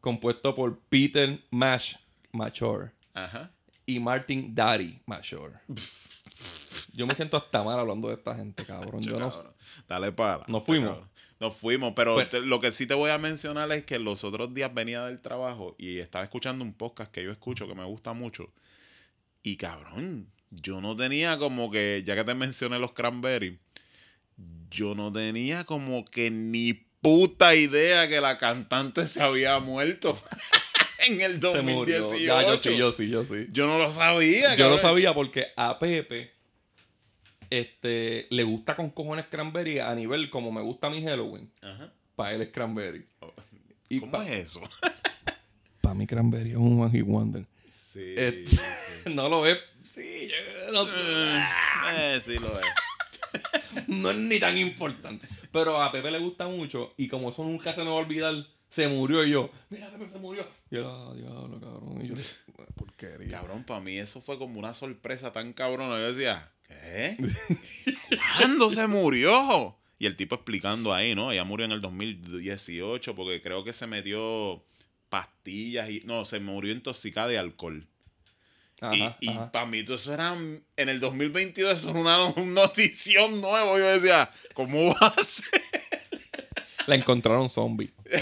Compuesto por Peter Mash Machor Ajá. y Martin Daddy Machor. Yo me siento hasta mal hablando de esta gente, cabrón. Yo no. Cabrón. Dale para. Nos fuimos. Nos fuimos, pero Pues- te- lo que sí te voy a mencionar es que los otros días venía del trabajo y estaba escuchando un podcast que yo escucho que me gusta mucho. Y cabrón, yo no tenía como que, ya que te mencioné los cranberry, yo no tenía como que ni puta idea que la cantante se había muerto en el Se murió. 2018. Ya, yo sí, yo sí, yo sí. Yo no lo sabía. Yo lo sabía porque a Pepe este, le gusta con cojones cranberry a nivel como me gusta mi Halloween. Ajá. Para él es cranberry. Y ¿Cómo pa- es eso? Para mí cranberry es un One Hit Wonder. Sí. Este, sí. no lo es. Sí, yo no. Eh, sí lo es. No es ni tan importante. Pero a Pepe le gusta mucho. Y como eso nunca se me va a olvidar, se murió y yo. Mira, Pepe se murió. Y yo, ah, diablo, cabrón. Y yo, porquería. Cabrón, para mí eso fue como una sorpresa tan cabrona. Yo decía, ¿qué? ¿Cuándo se murió? Y el tipo explicando ahí, ¿no? Ella murió en el 2018 porque creo que se metió pastillas y... No, se murió intoxicada de alcohol. Ajá, y para mí todo eso era... En el 2022 eso era una, notición nueva. Yo decía, ¿cómo va a ser? La encontraron zombie.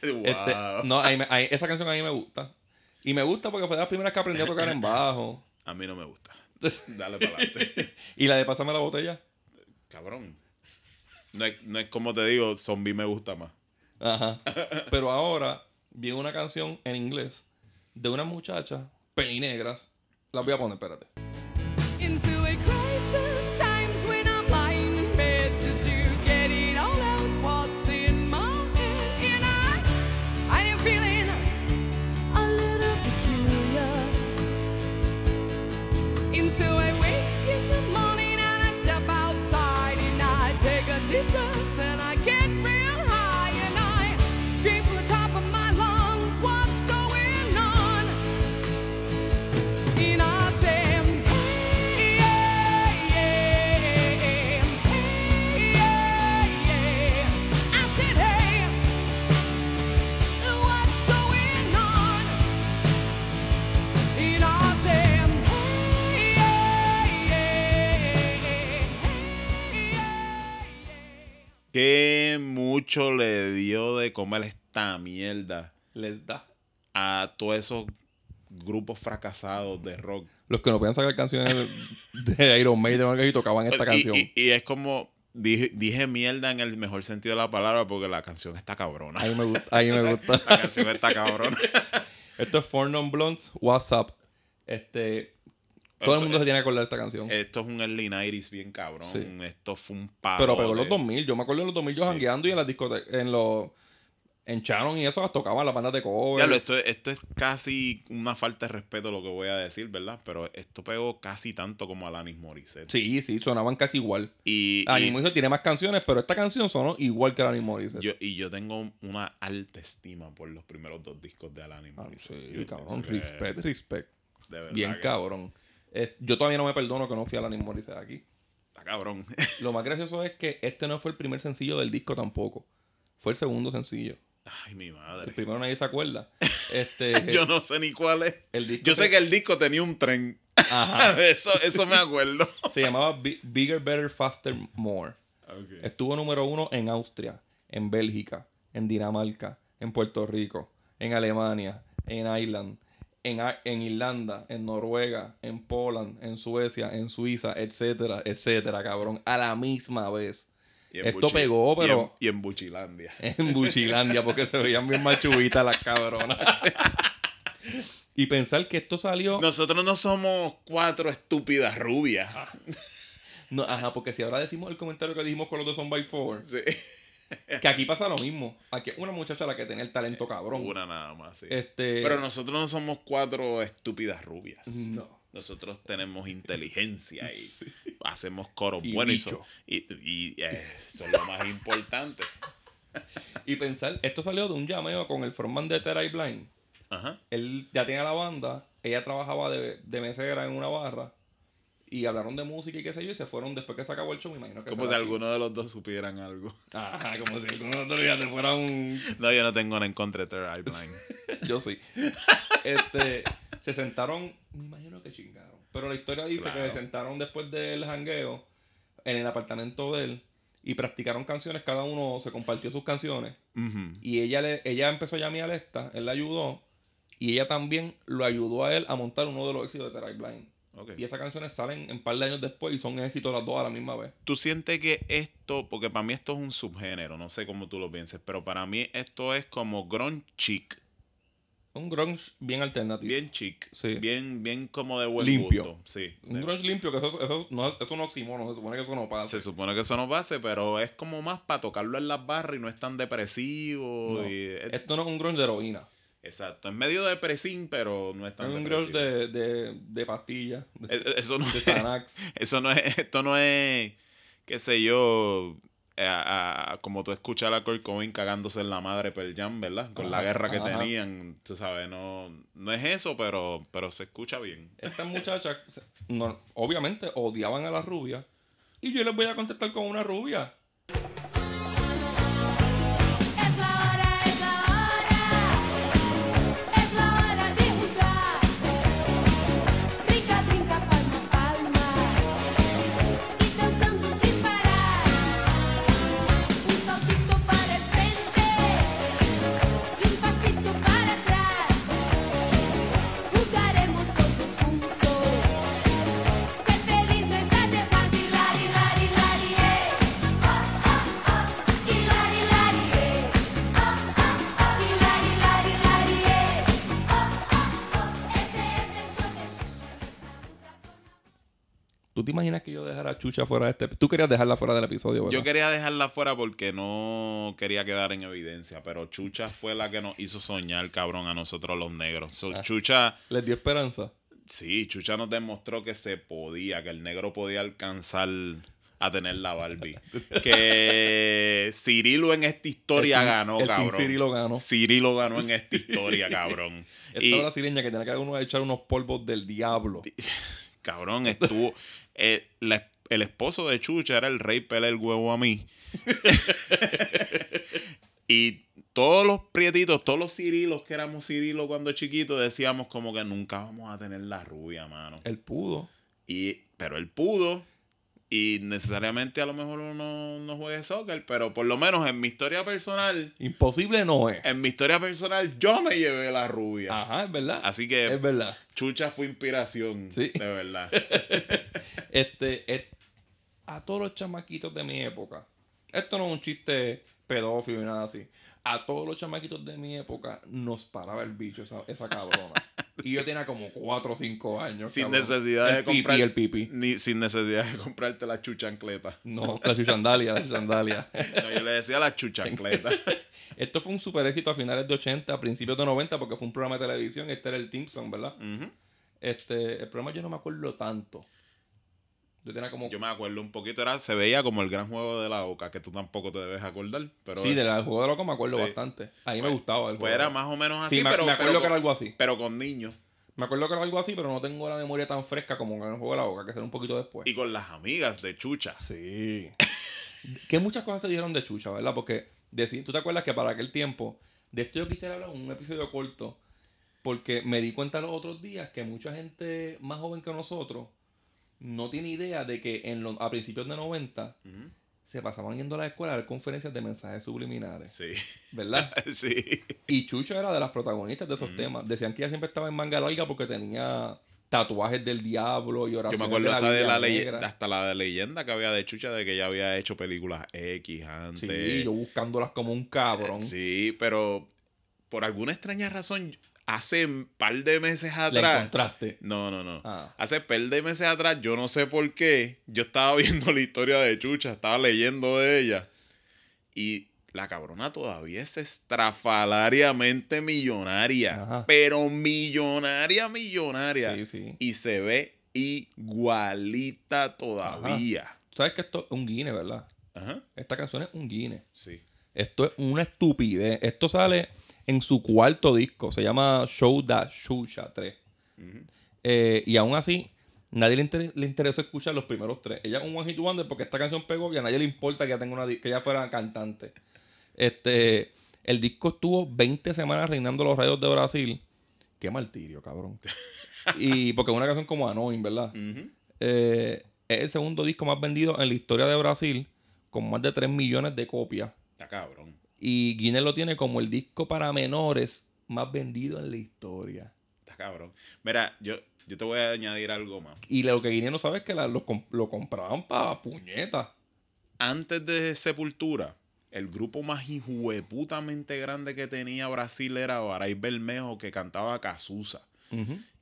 Wow. Este, no, a mí me- a mí- esa canción a mí me gusta. Y me gusta porque fue de las primeras que aprendí a tocar en bajo. A mí no me gusta. Dale para adelante. y la de Pásame la botella. Cabrón. No es, no es como te digo, zombie me gusta más. Ajá. Pero ahora viene una canción en inglés de una muchacha pelinegras. La voy a poner, espérate. Que mucho le dio de comer esta mierda Les da. a todos esos grupos fracasados de rock. Los que no podían sacar canciones de Iron Maiden así, tocaban esta Y- canción. Y, y es como, dije, dije mierda en el mejor sentido de la palabra porque la canción está cabrona. Ahí me gusta. Ahí me gusta. La canción está cabrona. Esto es Four Non Blondes, WhatsApp. Este. Todo el mundo es- se tiene que acordar de esta canción. Esto es un early 90s bien cabrón. Sí. Esto fue un palo. Pero pegó en los 2000. Yo me acuerdo de los 2000 yo Sí. jangueando y en las discotecas, en los. En Shannon y eso las tocaban las bandas de cover. Lo, esto, esto es casi una falta de respeto lo que voy a decir, ¿verdad? Pero esto pegó casi tanto como Alanis Morissette. Sí, sí, sonaban casi igual. Y, Alanis Morissette tiene más canciones, pero esta canción sonó igual que Alanis Morissette. yo, y yo tengo una alta estima por los primeros dos discos de Alanis Ah, Morissette. sí, Yo cabrón. Respect, respect. de verdad Bien que cabrón. Eh, yo todavía no me perdono que no fui a Alanis Morissette aquí. Está cabrón. Lo más gracioso es que este no fue el primer sencillo del disco tampoco. Fue el segundo sencillo. Ay, mi El madre. primero nadie se acuerda. Este, Yo no sé ni cuál es. El disco Yo sé que el disco tenía un tren. Ajá. eso, eso me acuerdo. Se llamaba Bi- Bigger, Better, Faster, More. Estuvo número uno en Austria, en Bélgica, en Dinamarca, en Puerto Rico, en Alemania, en Ireland, en, Irlanda, en Noruega, en Poland, en Suecia, en Suiza, etcétera, etcétera, cabrón. A la misma vez. Esto Buchi- pegó, y en- pero Y en, Buchilandia. en Buchilandia, porque se veían bien machubitas las cabronas. y pensar que esto salió. Nosotros no somos cuatro estúpidas rubias. No, ajá, porque si ahora decimos el comentario que dijimos con los de Son by Four, Sí. Que aquí pasa lo mismo. Aquí una muchacha la que tiene el talento cabrón. Una nada más, sí. Este. Pero nosotros no somos cuatro estúpidas rubias. No. Nosotros tenemos inteligencia y hacemos coros Y buenos y, bicho. so- y, y, eh, lo más importante. Y pensar, esto salió de un llameo con el frontman de Terai Blind. Ajá. Él ya tenía la banda, ella trabajaba de, de mesera en una barra. Y hablaron de música y qué sé yo, y se fueron después que se acabó el show, me imagino que Como si alguno de los dos supieran algo. Ajá, como si alguno de ya te fuera un. No, yo no tengo nada en contra de Third Eye Blind. Yo sí. Este, se sentaron, me imagino que chingaron. Pero la historia dice Claro. que se sentaron después del jangueo en el apartamento de él y practicaron canciones, cada uno se compartió sus canciones. Y ella le, ella empezó a llamar a esta, él la ayudó. Y ella también lo ayudó a él a montar uno de los éxitos de Terai Blind. Y esas canciones salen un par de años después y son éxitos las dos a la misma vez. ¿Tú sientes que esto, porque para mí esto es un subgénero, no sé cómo tú lo pienses, pero para mí esto es como grunge chic, Un grunge bien alternativo. bien chic, Sí. bien, bien como de buen Limpio. gusto. Sí. Un grunge limpio, que eso, eso no es, eso no oxímono, se supone que eso no pasa. Se supone que eso no pase, pero es como más para tocarlo en las barras y no es tan depresivo. No. y es- Esto no es un grunge de heroína. Exacto, es medio depresín, pero no es Es tan un grunge depresivo. de, de, de pastillas. De, Eh, Eso no, de Xanax. eso no es, esto no es, qué sé yo, eh, a- a- como tú escuchas a Kurt Cobain cagándose en la madre Pearl Jam, ¿verdad? Con la guerra que ajá. tenían, tú sabes, no, no es eso, pero, pero se escucha bien. Estas muchachas, no, obviamente, odiaban a las rubias. Y yo les voy a contestar con una rubia. Imaginas que yo dejara a Chucha fuera de este? Tú querías dejarla fuera del episodio, ¿verdad? Yo quería dejarla fuera porque no quería quedar en evidencia, pero Chucha fue la que nos hizo soñar, cabrón, a nosotros los negros. So, Ah. Chucha, Les dio esperanza. sí, Chucha nos demostró que se podía, que el negro podía alcanzar a tener la Barbie. que Cirilo en esta historia El ganó, el cabrón. Cirilo ganó. Cirilo ganó en esta historia, cabrón. Esta brasileña que tiene que uno echar unos polvos del diablo. cabrón, estuvo. Eh, la- el esposo de Chucha era el rey Pele el huevo a mí. y todos los prietitos, todos los cirilos que éramos cirilos cuando chiquitos, decíamos como que nunca vamos a tener la rubia, mano. Él pudo. Y, pero él pudo. Y necesariamente a lo mejor uno no juegue soccer, pero por lo menos en mi historia personal, Imposible no es. en mi historia personal, yo me llevé la rubia. Ajá, es verdad. Así que Es verdad. Chucha fue inspiración, Sí. de verdad. Este, es- a todos los chamaquitos de mi época, esto no es un chiste pedófilo ni nada así. A todos los chamaquitos de mi época nos paraba el bicho, esa, esa cabrona. y yo tenía como 4 o 5 años. sin cabrón. necesidad el de pipi, comprar el pipi. Ni, sin necesidad de comprarte la chuchancleta. No, la chuchandalia, la chuchandalia. No, yo le decía la chuchancleta. Esto fue un super éxito a finales de 80, a principios de 90, porque fue un programa de televisión. Este era el Simpson, ¿verdad? Este, el programa yo no me acuerdo tanto. Yo tenía como. Yo me acuerdo un poquito, era, se veía como el gran juego de la Oca, que tú tampoco te debes acordar. Pero sí, del juego de loco me acuerdo Sí. bastante. A mí me gustaba el pues juego. era más o menos así, Sí, me, pero, me acuerdo pero que era algo así. pero con niños. Me acuerdo que era algo así, pero no tengo la memoria tan fresca como en el juego de la boca, que será un poquito después. Y con las amigas de Chucha. Sí. que muchas cosas se dijeron de Chucha, ¿verdad? Porque decir, tú te acuerdas que para aquel tiempo, de esto yo quisiera hablar un episodio corto, porque me di cuenta los otros días que mucha gente más joven que nosotros no tiene idea de que en los, a principios de 90 se pasaban yendo a la escuela a ver conferencias de mensajes subliminares. Sí. ¿Verdad? sí. Y Chucha era de las protagonistas de esos temas. Decían que ella siempre estaba en manga larga porque tenía tatuajes del diablo y Yo oraciones me acuerdo de la hasta de la leyenda, hasta la leyenda que había de Chucha de que ella había hecho películas X antes. Sí, yo buscándolas como un cabrón. Sí, pero por alguna extraña razón, hace un par de meses La atrás. encontraste. No, no, no. Ah. Hace par de meses atrás, yo no sé por qué, yo estaba viendo la historia de Chucha, estaba leyendo de ella. Y la cabrona todavía es estrafalariamente millonaria. Ajá. Pero millonaria, millonaria. Sí, sí. Y se ve igualita todavía. ¿Sabes que esto es un guine, verdad? Ajá. Esta canción es un guine. Sí. Esto es una estupidez. Esto sale en su cuarto disco. Se llama Show That Shusha 3. Eh, y aún así, nadie le, inter- le interesó escuchar los primeros tres. Ella es un One Hit Wonder porque esta canción pegó y a nadie le importa que ella, tenga una, que ella fuera cantante. Este, el disco estuvo 20 semanas reinando los radios de Brasil. Qué martirio, cabrón. y porque es una canción como Annoying, ¿verdad? Eh, es el segundo disco más vendido en la historia de Brasil, con más de 3 millones de copias. Está cabrón. Y Guinness lo tiene como el disco para menores más vendido en la historia. Está cabrón. Mira, yo, yo te voy a añadir algo más. Y lo que Guinness no sabe es que la- lo, com- lo compraban para puñetas. Antes de Sepultura, el grupo más hijueputamente grande que tenía Brasil era Baray Bermejo, que cantaba Cazuza.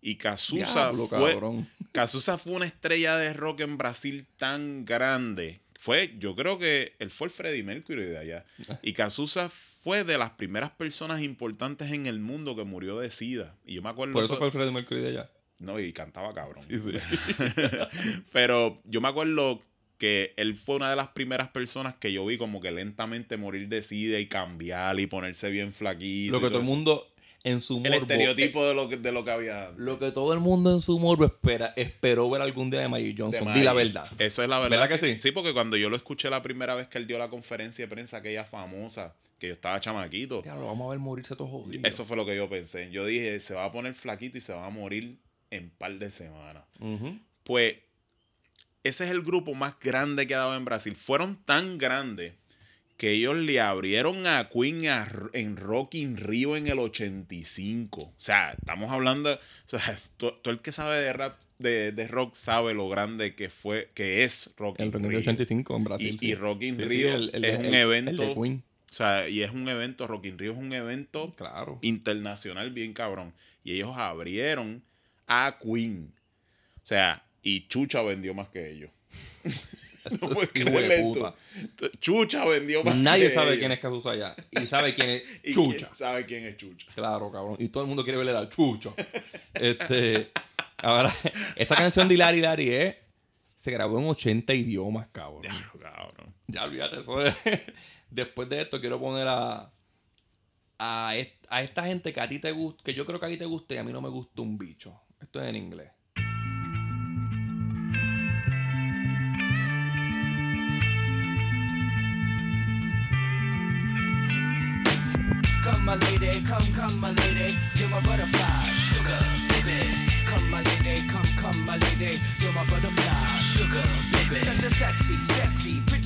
Y Cazuza Diablo, fue. Cazuza fue una estrella de rock en Brasil tan grande. Fue, yo creo que él fue el Freddie Mercury de allá. Y Cazuza fue de las primeras personas importantes en el mundo que murió de SIDA. Y yo me acuerdo Por eso eso- fue el Freddie Mercury de allá. no, y cantaba cabrón. Sí, sí. Pero yo me acuerdo que él fue una de las primeras personas que yo vi como que lentamente morir de sida y cambiar y ponerse bien flaquito. Lo que todo el mundo en su morbo. El estereotipo de lo que, de lo que había antes. Lo que todo el mundo en su morbo espera, esperó ver algún día de Magic de Johnson. Maggie. Di la verdad. Eso es la verdad. ¿Verdad que sí? Sí, porque cuando yo lo escuché la primera vez que él dio la conferencia de prensa, aquella famosa, que yo estaba chamaquito, Ya lo vamos a ver morirse todo jodido. eso fue lo que yo pensé. Yo dije, se va a poner flaquito y se va a morir en par de semanas. Pues ese es el grupo más grande que ha dado en Brasil. Fueron tan grandes que ellos le abrieron a Queen a- en Rock in Rio en el 85. O sea, estamos hablando, o sea, to- todo, el que sabe de rap, de, de rock sabe lo grande que fue, que es Rock El in Rio. Rio 85 en Brasil. Y, sí. y Rock in Sí, sí, Rio el- el- es un el evento. de Queen. O sea, y es un evento, Rock in Rio es un evento Claro. internacional bien cabrón. Y ellos abrieron a Queen. O sea, y Chucha vendió más que ellos. no puedes esto. Chucha vendió más Nadie que sabe quién es Cazuza allá. Y sabe quién es ¿Y Chucha. sabe quién es Chucha? Claro, cabrón. Y todo el mundo quiere verle al chucho. este. Ahora, esa canción de Hilari Hilari eh, se grabó en 80 idiomas, cabrón. Diablo, cabrón. Ya olvídate eso. de- Después de esto, quiero poner a. A, est- a esta gente que a ti te gusta. Que yo creo que a ti te gusta y a mí no me gusta un bicho. Esto es en inglés. My lady, come, come, my lady, you're my butterfly, sugar, baby. Come, my lady, come, come, my lady. You're my butterfly, sugar, baby. Such a sexy, sexy, pretty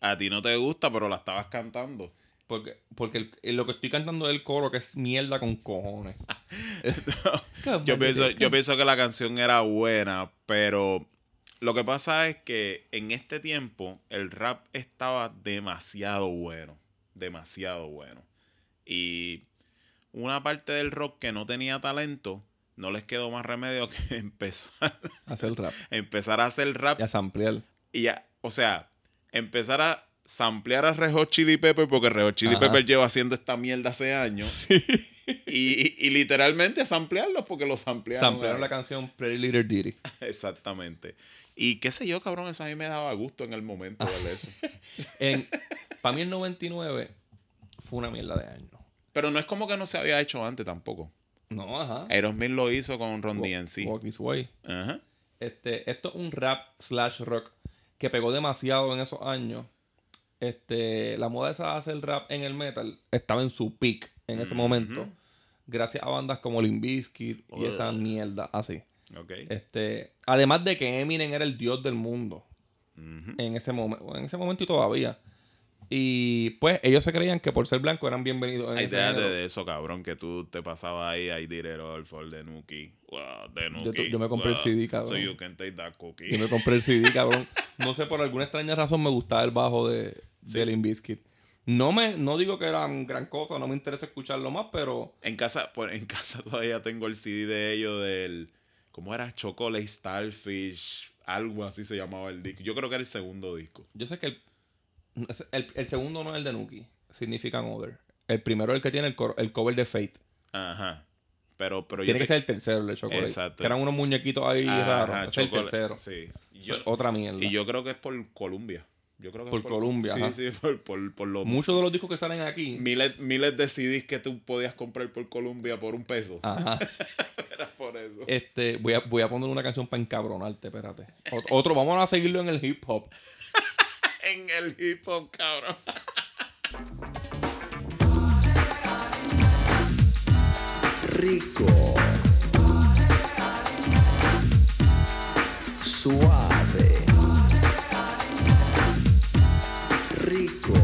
A ti no te gusta, pero la estabas cantando. Porque, porque el- el- lo que estoy cantando es el coro que es mierda con cojones. yo, pienso, yo pienso que la canción era buena, pero lo que pasa es que en este tiempo el rap estaba demasiado bueno. Demasiado bueno. Y una parte del rock que no tenía talento, no les quedó más remedio que empezar, Hacer rap. empezar a hacer rap Y a samplear. y ya, o sea, empezar a samplear a Red Hot Chili Pepper porque Red Hot Chili Ajá. Pepper lleva haciendo esta mierda hace años. Y, y literalmente a samplearlos porque los samplearon. Samplearon la canción Pretty Little Ditty. Exactamente. Y qué sé yo, cabrón, eso a mí me daba gusto en el momento ver eso. En, para mí el 99 fue una mierda de año. Pero no es como que no se había hecho antes tampoco. No, ajá. Aerosmith lo hizo con Ron DMC. Walk His Way. Ajá. Este, esto es un rap slash rock que pegó demasiado en esos años. Este, la moda esa de hacer rap en el metal estaba en su peak en ese momento. Gracias a bandas como Limp Bizkit y esa mierda así. Este, además de que Eminem era el dios del mundo en ese momento, en ese momento y todavía. Y pues ellos se creían que por ser blanco eran bienvenidos en Ay, ese déjate de eso, cabrón, que tú te pasabas ahí, ahí dinero for de Nuki. Wow, de Yo- Nuki. yo me compré el. CD, cabrón. So you can take that cookie. Yo me compré el CD, cabrón. No sé, por alguna extraña razón me gustaba el bajo de, de Limp Bizkit. No, me, no digo que era gran cosa, no me interesa escucharlo más, pero En casa, pues, en casa todavía tengo el CD de ellos del. ¿Cómo era? Chocolate Starfish. Algo así se llamaba el disco. Yo creo que era el segundo disco. yo sé que el, el, el segundo no es el de Nuki, significan Other. El primero es el que tiene el, cor- el cover de Fate. Ajá. Pero, pero yo Tiene que te- ser el tercero, el de Chocolate. Exacto. Que eran unos muñequitos ahí Ajá, raros. Es el tercero. Sí. Yo, otra mierda. y yo creo que es por Columbia. Yo creo que Por es Columbia, Sí, ajá. sí, por, por, por los Muchos de los discos que salen aquí. miles, miles de CDs que tú podías comprar por Columbia por un peso. Ajá. Era por eso. Este, voy a, voy a poner una canción para encabronarte, espérate. Ot- Otro, vamos a seguirlo en el hip hop. En el hip hop, cabrón. rico, suave, rico,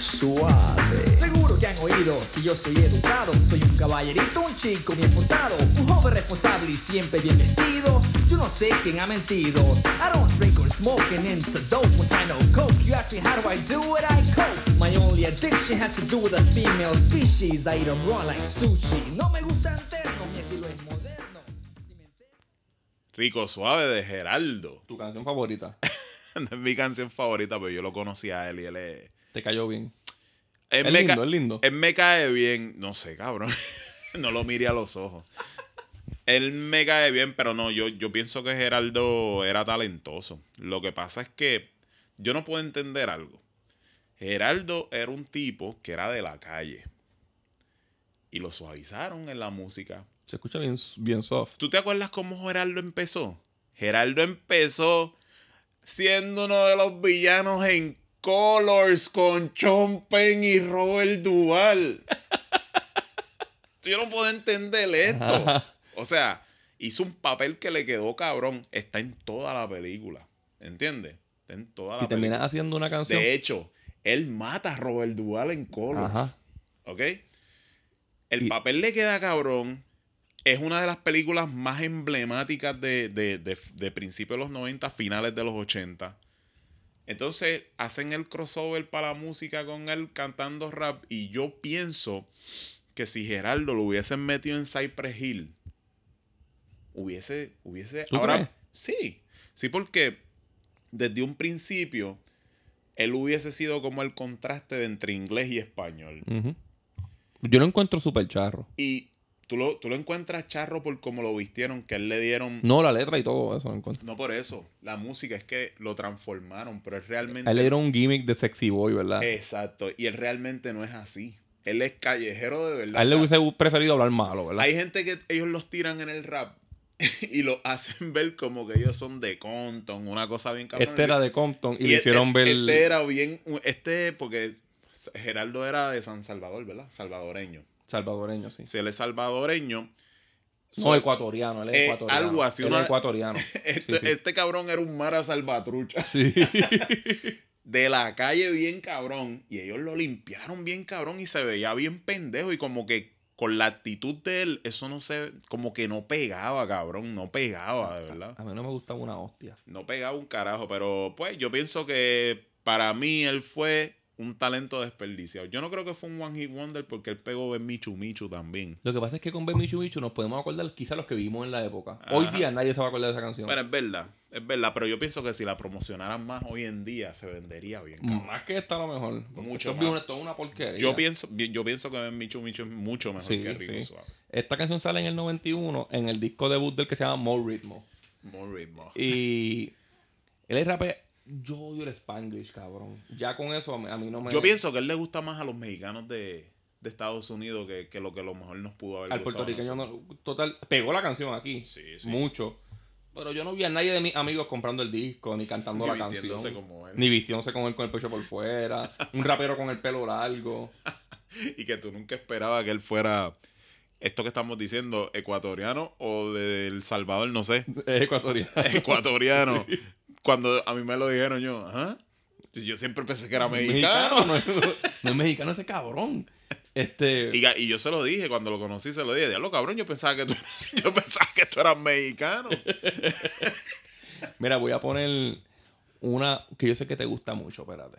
suave. Seguro que han oído que yo soy educado, soy un caballerito, un chico bien portado, un joven responsable y siempre bien vestido. Yo no sé quién ha mentido. I don't drink or smoke and into dope when I know coke. You ask me how do I do it, I cope. My only addiction has to do with a female species. I eat 'em raw like sushi. No me gustan ternos, mi estilo es moderno. Rico Suave de Geraldo. Tu canción favorita. No es mi canción favorita, pero yo lo conocí a él y él es. Te cayó bien. Él Es me lindo, es lindo. Él me cae bien. No sé, cabrón. no lo mire a los ojos. Él me cae bien, pero no, yo, yo pienso que Geraldo era talentoso. Lo que pasa es que yo no puedo entender algo. Geraldo era un tipo que era de la calle. Y lo suavizaron en la música. Se escucha bien, bien soft. ¿Tú te acuerdas cómo Geraldo empezó? Geraldo empezó siendo uno de los villanos en Colors con Sean Penn y Robert Duval. Yo no puedo entender esto. O sea, hizo un papel que le quedó cabrón. Está en toda la película. ¿Entiendes? Está en toda la Y película. haciendo una canción. De hecho, él mata a Robert Duval en Colors. Ajá. ¿Ok? El Y- papel le queda cabrón. Es una de las películas más emblemáticas de, de, de, de principios de los 90, finales de los 80. Entonces hacen el crossover para la música con él cantando rap. Y yo pienso que si Geraldo lo hubiesen metido en Cypress Hill, hubiese. hubiese ¿Tú ahora, crees? sí. Sí, porque desde un principio él hubiese sido como el contraste de entre inglés y español. Yo lo encuentro súper charro. Y tú lo, tú lo encuentras charro por cómo lo vistieron, que él le dieron... No, la letra y todo eso lo encuentro. No por eso, la música es que lo transformaron, pero es realmente... Él dieron un gimmick de sexy boy, ¿verdad? Exacto, y él realmente no es así. Él es callejero de verdad. a él le hubiese preferido hablar malo, ¿verdad? Hay gente que ellos los tiran en el rap y lo hacen ver como que ellos son de Compton, una cosa bien cabrón. Este era de Compton y, le e- hicieron ver. Este era bien. Este, porque Gerardo era de San Salvador, ¿verdad? Salvadoreño. Salvadoreño, sí. Si él es salvadoreño. No, so- ecuatoriano, él es eh, ecuatoriano. algo así, Él una- es ecuatoriano. Este, Sí, sí. este cabrón era un Mara Salvatrucha. Sí. De la calle bien cabrón. Y ellos lo limpiaron bien cabrón y se veía bien pendejo. Y como que con la actitud de él, eso no se. Como que no pegaba, cabrón. No pegaba, de verdad. A mí no me gustaba una hostia. No pegaba un carajo. Pero pues yo pienso que para mí él fue un talento desperdiciado. Yo no creo que fue un One Hit Wonder porque él pegó en Michu Michu también. Lo que pasa es que con Ben Michu Michu nos podemos acordar quizás los que vimos en la época. Hoy día nadie se va a acordar de esa canción. Bueno, es verdad, es verdad, pero yo pienso que si la promocionaran más hoy en día se vendería bien. cabrón. Más que esta a lo mejor. Mucho más. una porquería. Yo pienso, yo pienso que Michu Michu es mucho mejor Sí, que Rico sí. Suave. Esta canción sale en el 91 en el disco debut del que se llama More Ritmo. More ritmo. Y él es rapero. Yo odio el Spanglish, cabrón. Ya con eso a mí, no me. Yo pienso que él le gusta más a los mexicanos de, de Estados Unidos que, que lo que a lo mejor nos pudo haber Al gustado puertorriqueño no, total pegó la canción aquí Sí, sí. mucho pero yo no vi a nadie de mis amigos comprando el disco ni cantando Ni la canción como él. ni vistiéndose con él con el pecho por fuera un rapero con el pelo largo Y que tú nunca esperabas que él fuera esto que estamos diciendo, ecuatoriano o de El Salvador, no sé. es ecuatoriano ecuatoriano. Cuando a mí me lo dijeron yo, ¿ah? Yo siempre pensé que era mexicano. no, es- no es mexicano ese cabrón este Y, y yo se lo dije, cuando lo conocí se lo dije, diablo cabrón, yo pensaba que tú, yo pensaba que tú eras mexicano. mira voy a poner una que yo sé que te gusta mucho espérate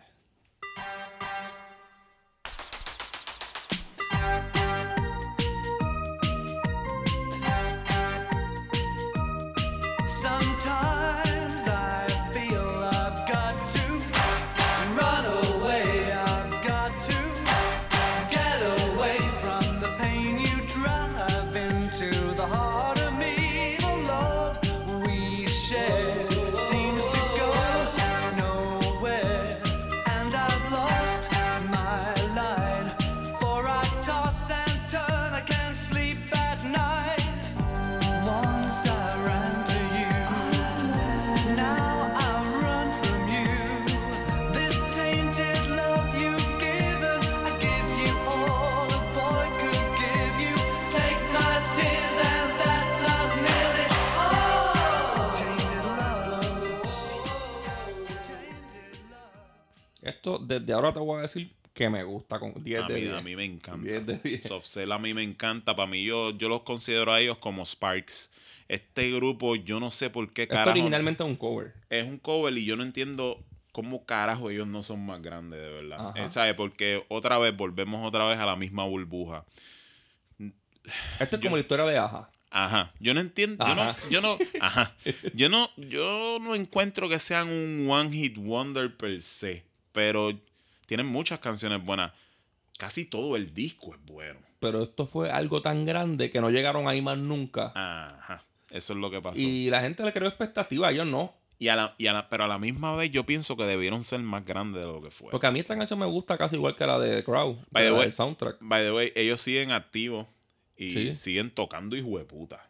esto desde ahora te voy a decir que me gusta con 10 A de mí, 10 a mí me encanta. 10 de 10 Soft Cell a mí me encanta. Para mí, yo, yo los considero a ellos como Sparks. Este grupo, yo no sé por qué esto carajo. originalmente es un cover es un cover y yo no entiendo cómo carajo ellos no son más grandes, de verdad. Eh, ¿Sabes? Porque otra vez volvemos otra vez a la misma burbuja. esto es como la historia de Aja Ajá. Yo no entiendo. Yo no, Ajá. yo no. Ajá. Yo no, yo no encuentro que sean un one hit wonder per se. Pero tienen muchas canciones buenas. Casi todo el disco es bueno. pero esto fue algo tan grande que no llegaron ahí más nunca Ajá. Eso es lo que pasó. y la gente le creó expectativas ellos no Y a la, y a la- pero a la misma vez yo pienso que debieron ser más grandes de lo que fue. Porque a mí esta canción me gusta casi igual que la de The Crowd. By the way- soundtrack. By the way, ellos siguen activos y Sí. siguen tocando hijo de puta.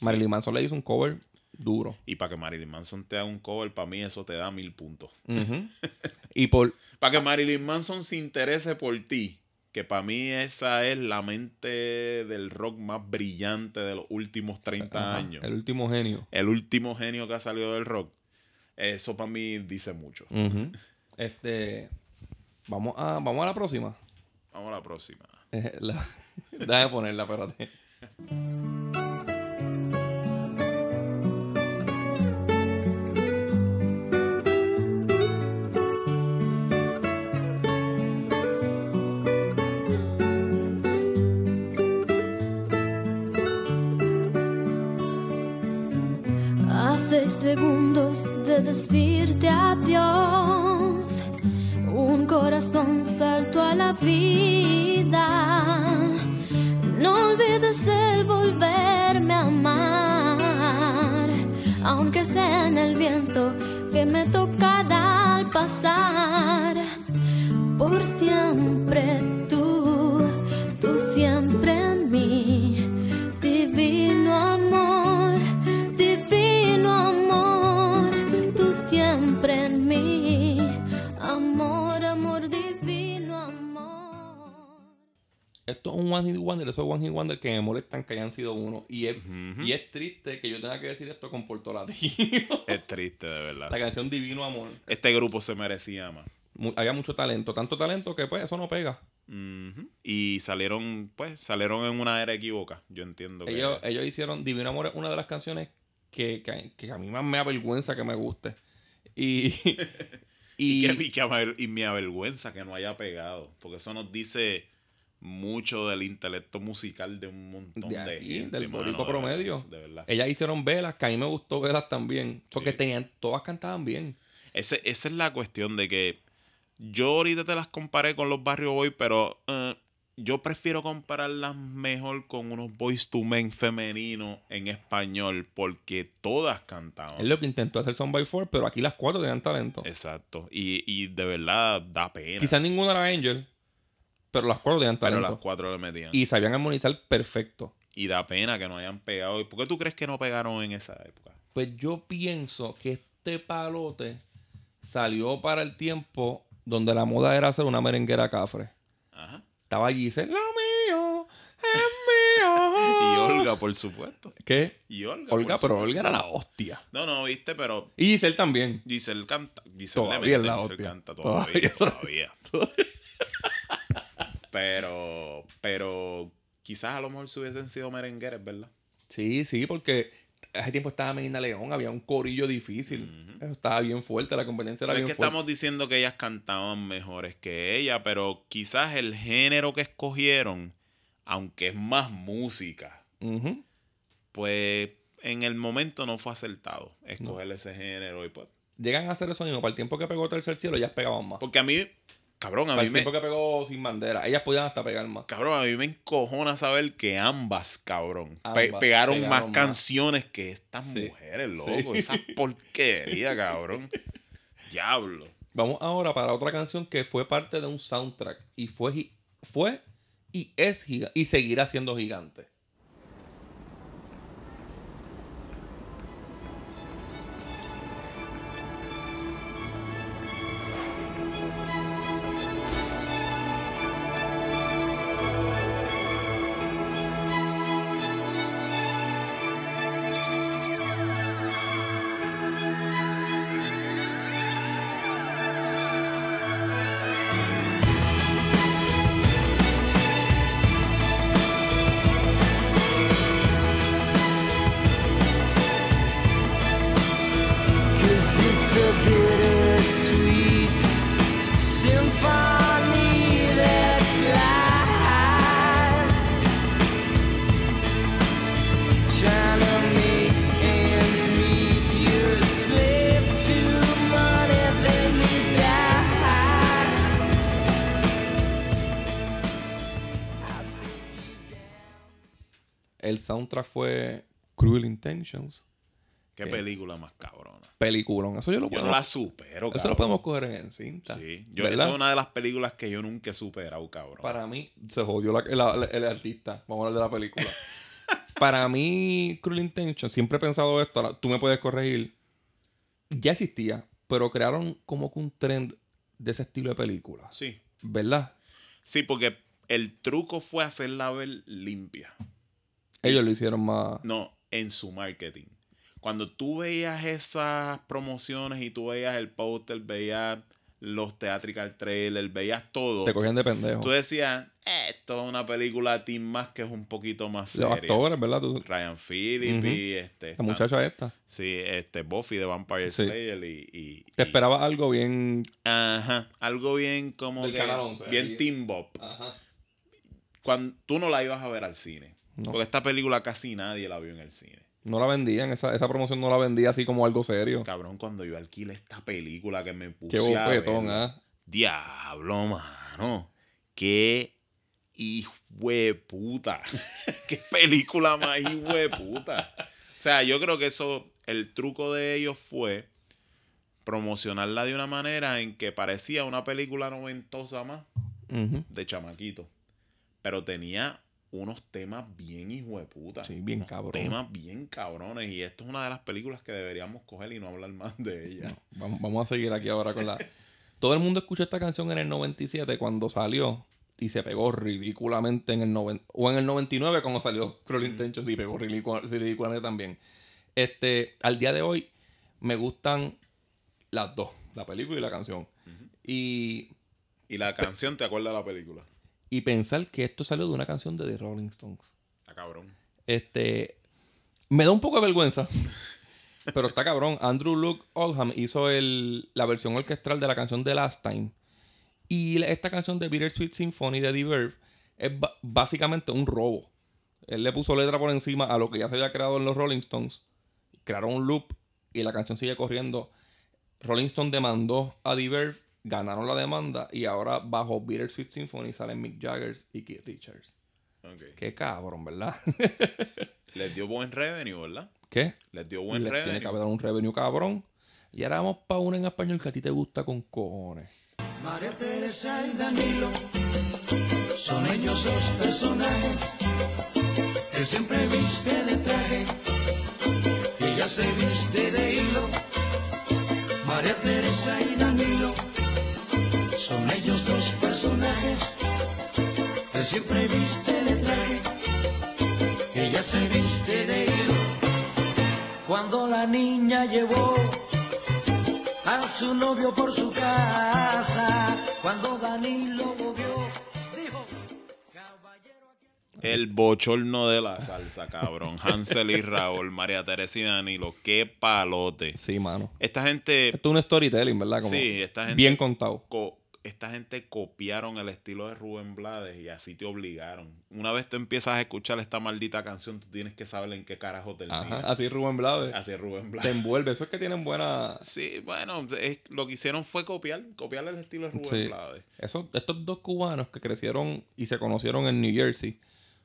Marilyn Manson le hizo un cover duro. Y para que Marilyn Manson te haga un cover, para mí eso te da mil puntos. Y por. Para que Marilyn Manson se interese por ti, que para mí esa es la mente del rock más brillante de los últimos 30 ajá, años. El último genio. El último genio que ha salido del rock. Eso para mí dice mucho. Este. Vamos a, vamos a la próxima. Vamos a la próxima. Eh, la- déjame ponerla, espérate. Segundos de decirte adiós, un corazón saltó a la vida. es el volverme a amar, aunque sea en el viento que me tocará al pasar. Por siempre un One Hit Wonder, esos One Hit Wonder que me molestan que hayan sido uno. Y es, y es triste que yo tenga que decir esto con Puerto Latino. Es triste, de verdad. La canción Divino Amor. Este grupo se merecía más. Había mucho talento, tanto talento que pues eso no pega. Y salieron, pues, salieron en una era equívoca. Yo entiendo que. Ellos, hicieron Divino Amor es una de las canciones que, que, que a mí más me avergüenza que me guste. Y, Y, y, que, y que y me avergüenza que no haya pegado. Porque eso nos dice mucho del intelecto musical de un montón de, de aquí, gente. del mano, de verdad, promedio. De verdad. Ellas hicieron velas, que a mí me gustó velas también. Porque Sí. tenían, todas cantaban bien. Ese- esa es la cuestión de que yo ahorita te las comparé con los Barrio Boy, pero eh, yo prefiero compararlas mejor con unos Boys to Men femeninos en español porque todas cantaban. Es lo que intentó hacer Son by Four, pero aquí las cuatro tenían talento. Exacto. Y, y de verdad da pena. Quizás ninguna era Angel, pero las cuatro tenían pero talento. las cuatro le metían. Y sabían armonizar perfecto. Y da pena que no hayan pegado. ¿Y ¿Por qué tú crees que no pegaron en esa época? Pues yo pienso que este palote salió para el tiempo donde la moda era hacer una merenguera cafre. Ajá. Estaba Giselle, lo mío es Y mío. Olga, por supuesto. ¿Qué? Y Olga. Olga, pero supuesto. Olga era la hostia. No, no, viste, pero Y Giselle también. Giselle canta. Giselle le Todavía es mete, la Giselle hostia. canta Todavía todavía. Todavía. Pero, pero quizás a lo mejor se hubiesen sido merengueres, ¿verdad? Sí, sí, porque hace tiempo estaba Medina León, había un corillo difícil. Eso estaba bien fuerte, la competencia era es bien que fuerte. estamos diciendo que ellas cantaban mejores que ella, pero quizás el género que escogieron, aunque es más música, pues en el momento no fue acertado escoger ese género. Y pues, Llegan a hacer eso mismo. Para el tiempo que pegó Tercer Cielo, ellas pegaban más. porque a mí, cabrón, a Para mí el me, tiempo que pegó Sin Bandera, ellas podían hasta pegar más. cabrón, a mí me encojona saber que ambas, cabrón, pe- Ambas pegaron, pegaron más más. canciones que estas Sí. mujeres, Sí. loco. Esa porquería, cabrón. Diablo. Vamos ahora para otra canción que fue parte de un soundtrack y fue, gi- fue y es giga- y seguirá siendo gigante. Fue Cruel Intentions. Qué película más cabrona. Peliculón. Eso yo lo Yo puedo. no la supero, Eso lo podemos coger en cinta. Sí, yo, ¿verdad? esa es una de las películas que yo nunca he superado, cabrón. Para mí, se jodió la- la- la- el artista. Vamos a hablar de la película. Para mí, Cruel Intention, siempre he pensado esto, ahora tú me puedes corregir. Ya existía, pero crearon como que un trend de ese estilo de película. Sí. ¿Verdad? Sí, porque el truco fue hacerla ver limpia. Ellos lo hicieron más. No, en su marketing. Cuando tú veías esas promociones y tú veías el póster, veías los theatrical trailers, veías todo. Te cogían de pendejo. Tú decías, "Eh, esto es una película teen más que es un poquito más Los seria. actores, ¿verdad? Tú- Ryan Phillippe Ujú. y este. La esta- muchacha esta. Sí, este Buffy de Vampire Sí. Slayer y, y- Te y- esperaba algo bien. Ajá. Algo bien como Del que- Canal 11, bien ahí. teen bop. Ajá. Cuando tú no la ibas a ver al cine. No. Porque esta película casi nadie la vio en el cine. No la vendían, esa, esa promoción no la vendía así como algo serio. Cabrón, cuando yo alquilé esta película que me puse Qué a bofetón, ver, ¿ah? Diablo, mano. Qué puta. Qué película más puta. O sea, yo creo que eso, el truco de ellos fue promocionarla de una manera en que parecía una película noventosa más de chamaquito. Pero tenía unos temas bien hijueputa. Sí, bien cabrón. Temas bien cabrones. Y esto es una de las películas que deberíamos coger y no hablar más de ella. Vamos, vamos a seguir aquí ahora con la. Todo el mundo escuchó esta canción en el 97 cuando salió y se pegó ridículamente en el 90, o en el 99 cuando salió Cruel Intentions y pegó ridículamente también. Este, al día de hoy me gustan las dos, la película y la canción. Y Y la canción te acuerda de la película. Y pensar que esto salió de una canción de The Rolling Stones. Está cabrón. Este. Me da un poco de vergüenza. pero está cabrón. Andrew Luke Oldham hizo el, la versión orquestral de la canción The Last Time. Y esta canción de Bittersweet Symphony de The Verve es básicamente un robo. Él le puso letra por encima a lo que ya se había creado en los Rolling Stones. Crearon un loop y la canción sigue corriendo. Rolling Stone demandó a The Verve, ganaron la demanda y ahora bajo Bittersweet Symphony salen Mick Jagger y Keith Richards. Ok. Qué cabrón, ¿verdad? Les dio buen revenue, ¿verdad? ¿Qué? Les dio buen Les tiene revenue. que haber dado un revenue cabrón. Y ahora vamos para una en español que a ti te gusta con cojones. María Teresa y Danilo son ellos dos personajes que siempre viste de traje y ella se viste de hilo. María Teresa y Danilo son ellos dos personajes que siempre viste de traje ella se viste de hilo. Cuando la niña llevó a su novio por su casa. Cuando Danilo lo vio, dijo, El bochorno de la salsa, cabrón. Hansel y Raúl, María Teresa y Danilo. Qué palote. Sí, mano. Esta gente. Esto es un storytelling, ¿verdad? Como sí, esta gente. Bien contado. co- esta gente copiaron el estilo de Rubén Blades y así te obligaron. Una vez tú empiezas a escuchar esta maldita canción, tú tienes que saber en qué carajo termina. Ajá, así Rubén Blades. Así Rubén Te Blades. envuelve. Eso es que tienen buena. Sí, bueno, es- lo que hicieron fue copiar, copiar el estilo de Rubén Sí. Blades. Eso- estos dos cubanos que crecieron y se conocieron en New Jersey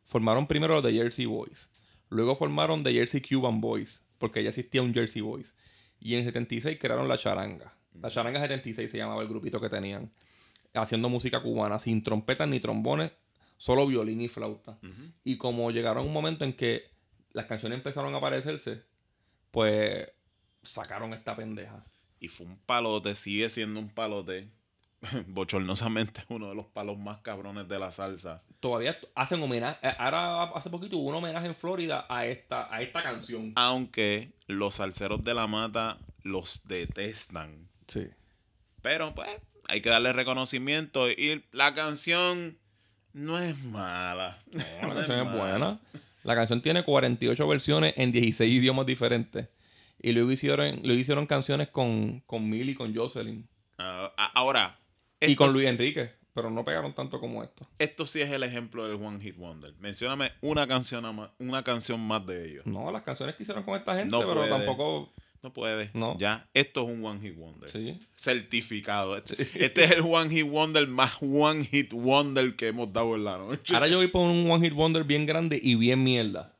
formaron primero los de Jersey Boys. Luego formaron The Jersey Cuban Boys, porque ya existía un Jersey Boys. Y en el 76 crearon La Charanga. La Charanga 76 se llamaba el grupito que tenían. Haciendo música cubana, sin trompetas ni trombones, solo violín y flauta. Y como llegaron un momento en que las canciones empezaron a aparecerse, pues sacaron esta pendeja. Y fue un palote, sigue siendo un palote. Bochornosamente uno de los palos más cabrones de la salsa. Todavía hacen homenaje. eh, Ahora, hace poquito hubo un homenaje en Florida a esta, a esta canción. Aunque los salseros de la mata los detestan. Sí. Pero pues hay que darle reconocimiento. Y la canción no es mala. La canción es buena. La canción tiene 48 versiones en 16 idiomas diferentes. Y luego hicieron, luego hicieron canciones con, con Millie y con Jocelyn. Ah, ahora. Y con Luis Enrique. Pero no pegaron tanto como esto. Esto sí es el ejemplo del One Hit Wonder. Mencióname una canción, una canción más de ellos. No, las canciones que hicieron con esta gente, No pero puede. tampoco. No puede. No. Ya, esto es un One Hit Wonder. Sí. Certificado. Este, este es el One Hit Wonder más One Hit Wonder que hemos dado en la noche. Ahora yo voy por un One Hit Wonder bien grande y bien mierda.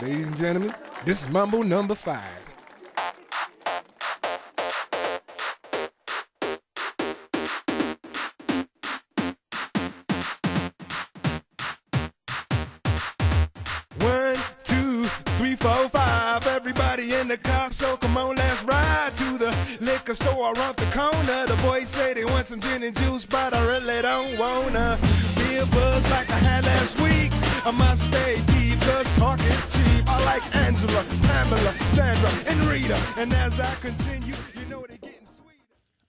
Ladies and gentlemen, this is Mambo number five. Liquor store around the corner. The boys say they want some gin and juice, but I really don't wanna be a buzz like I had last week. I must stay deep, cause talk is cheap. I like Angela, Pamela, Sandra, and Rita. And as I continue, you know they getting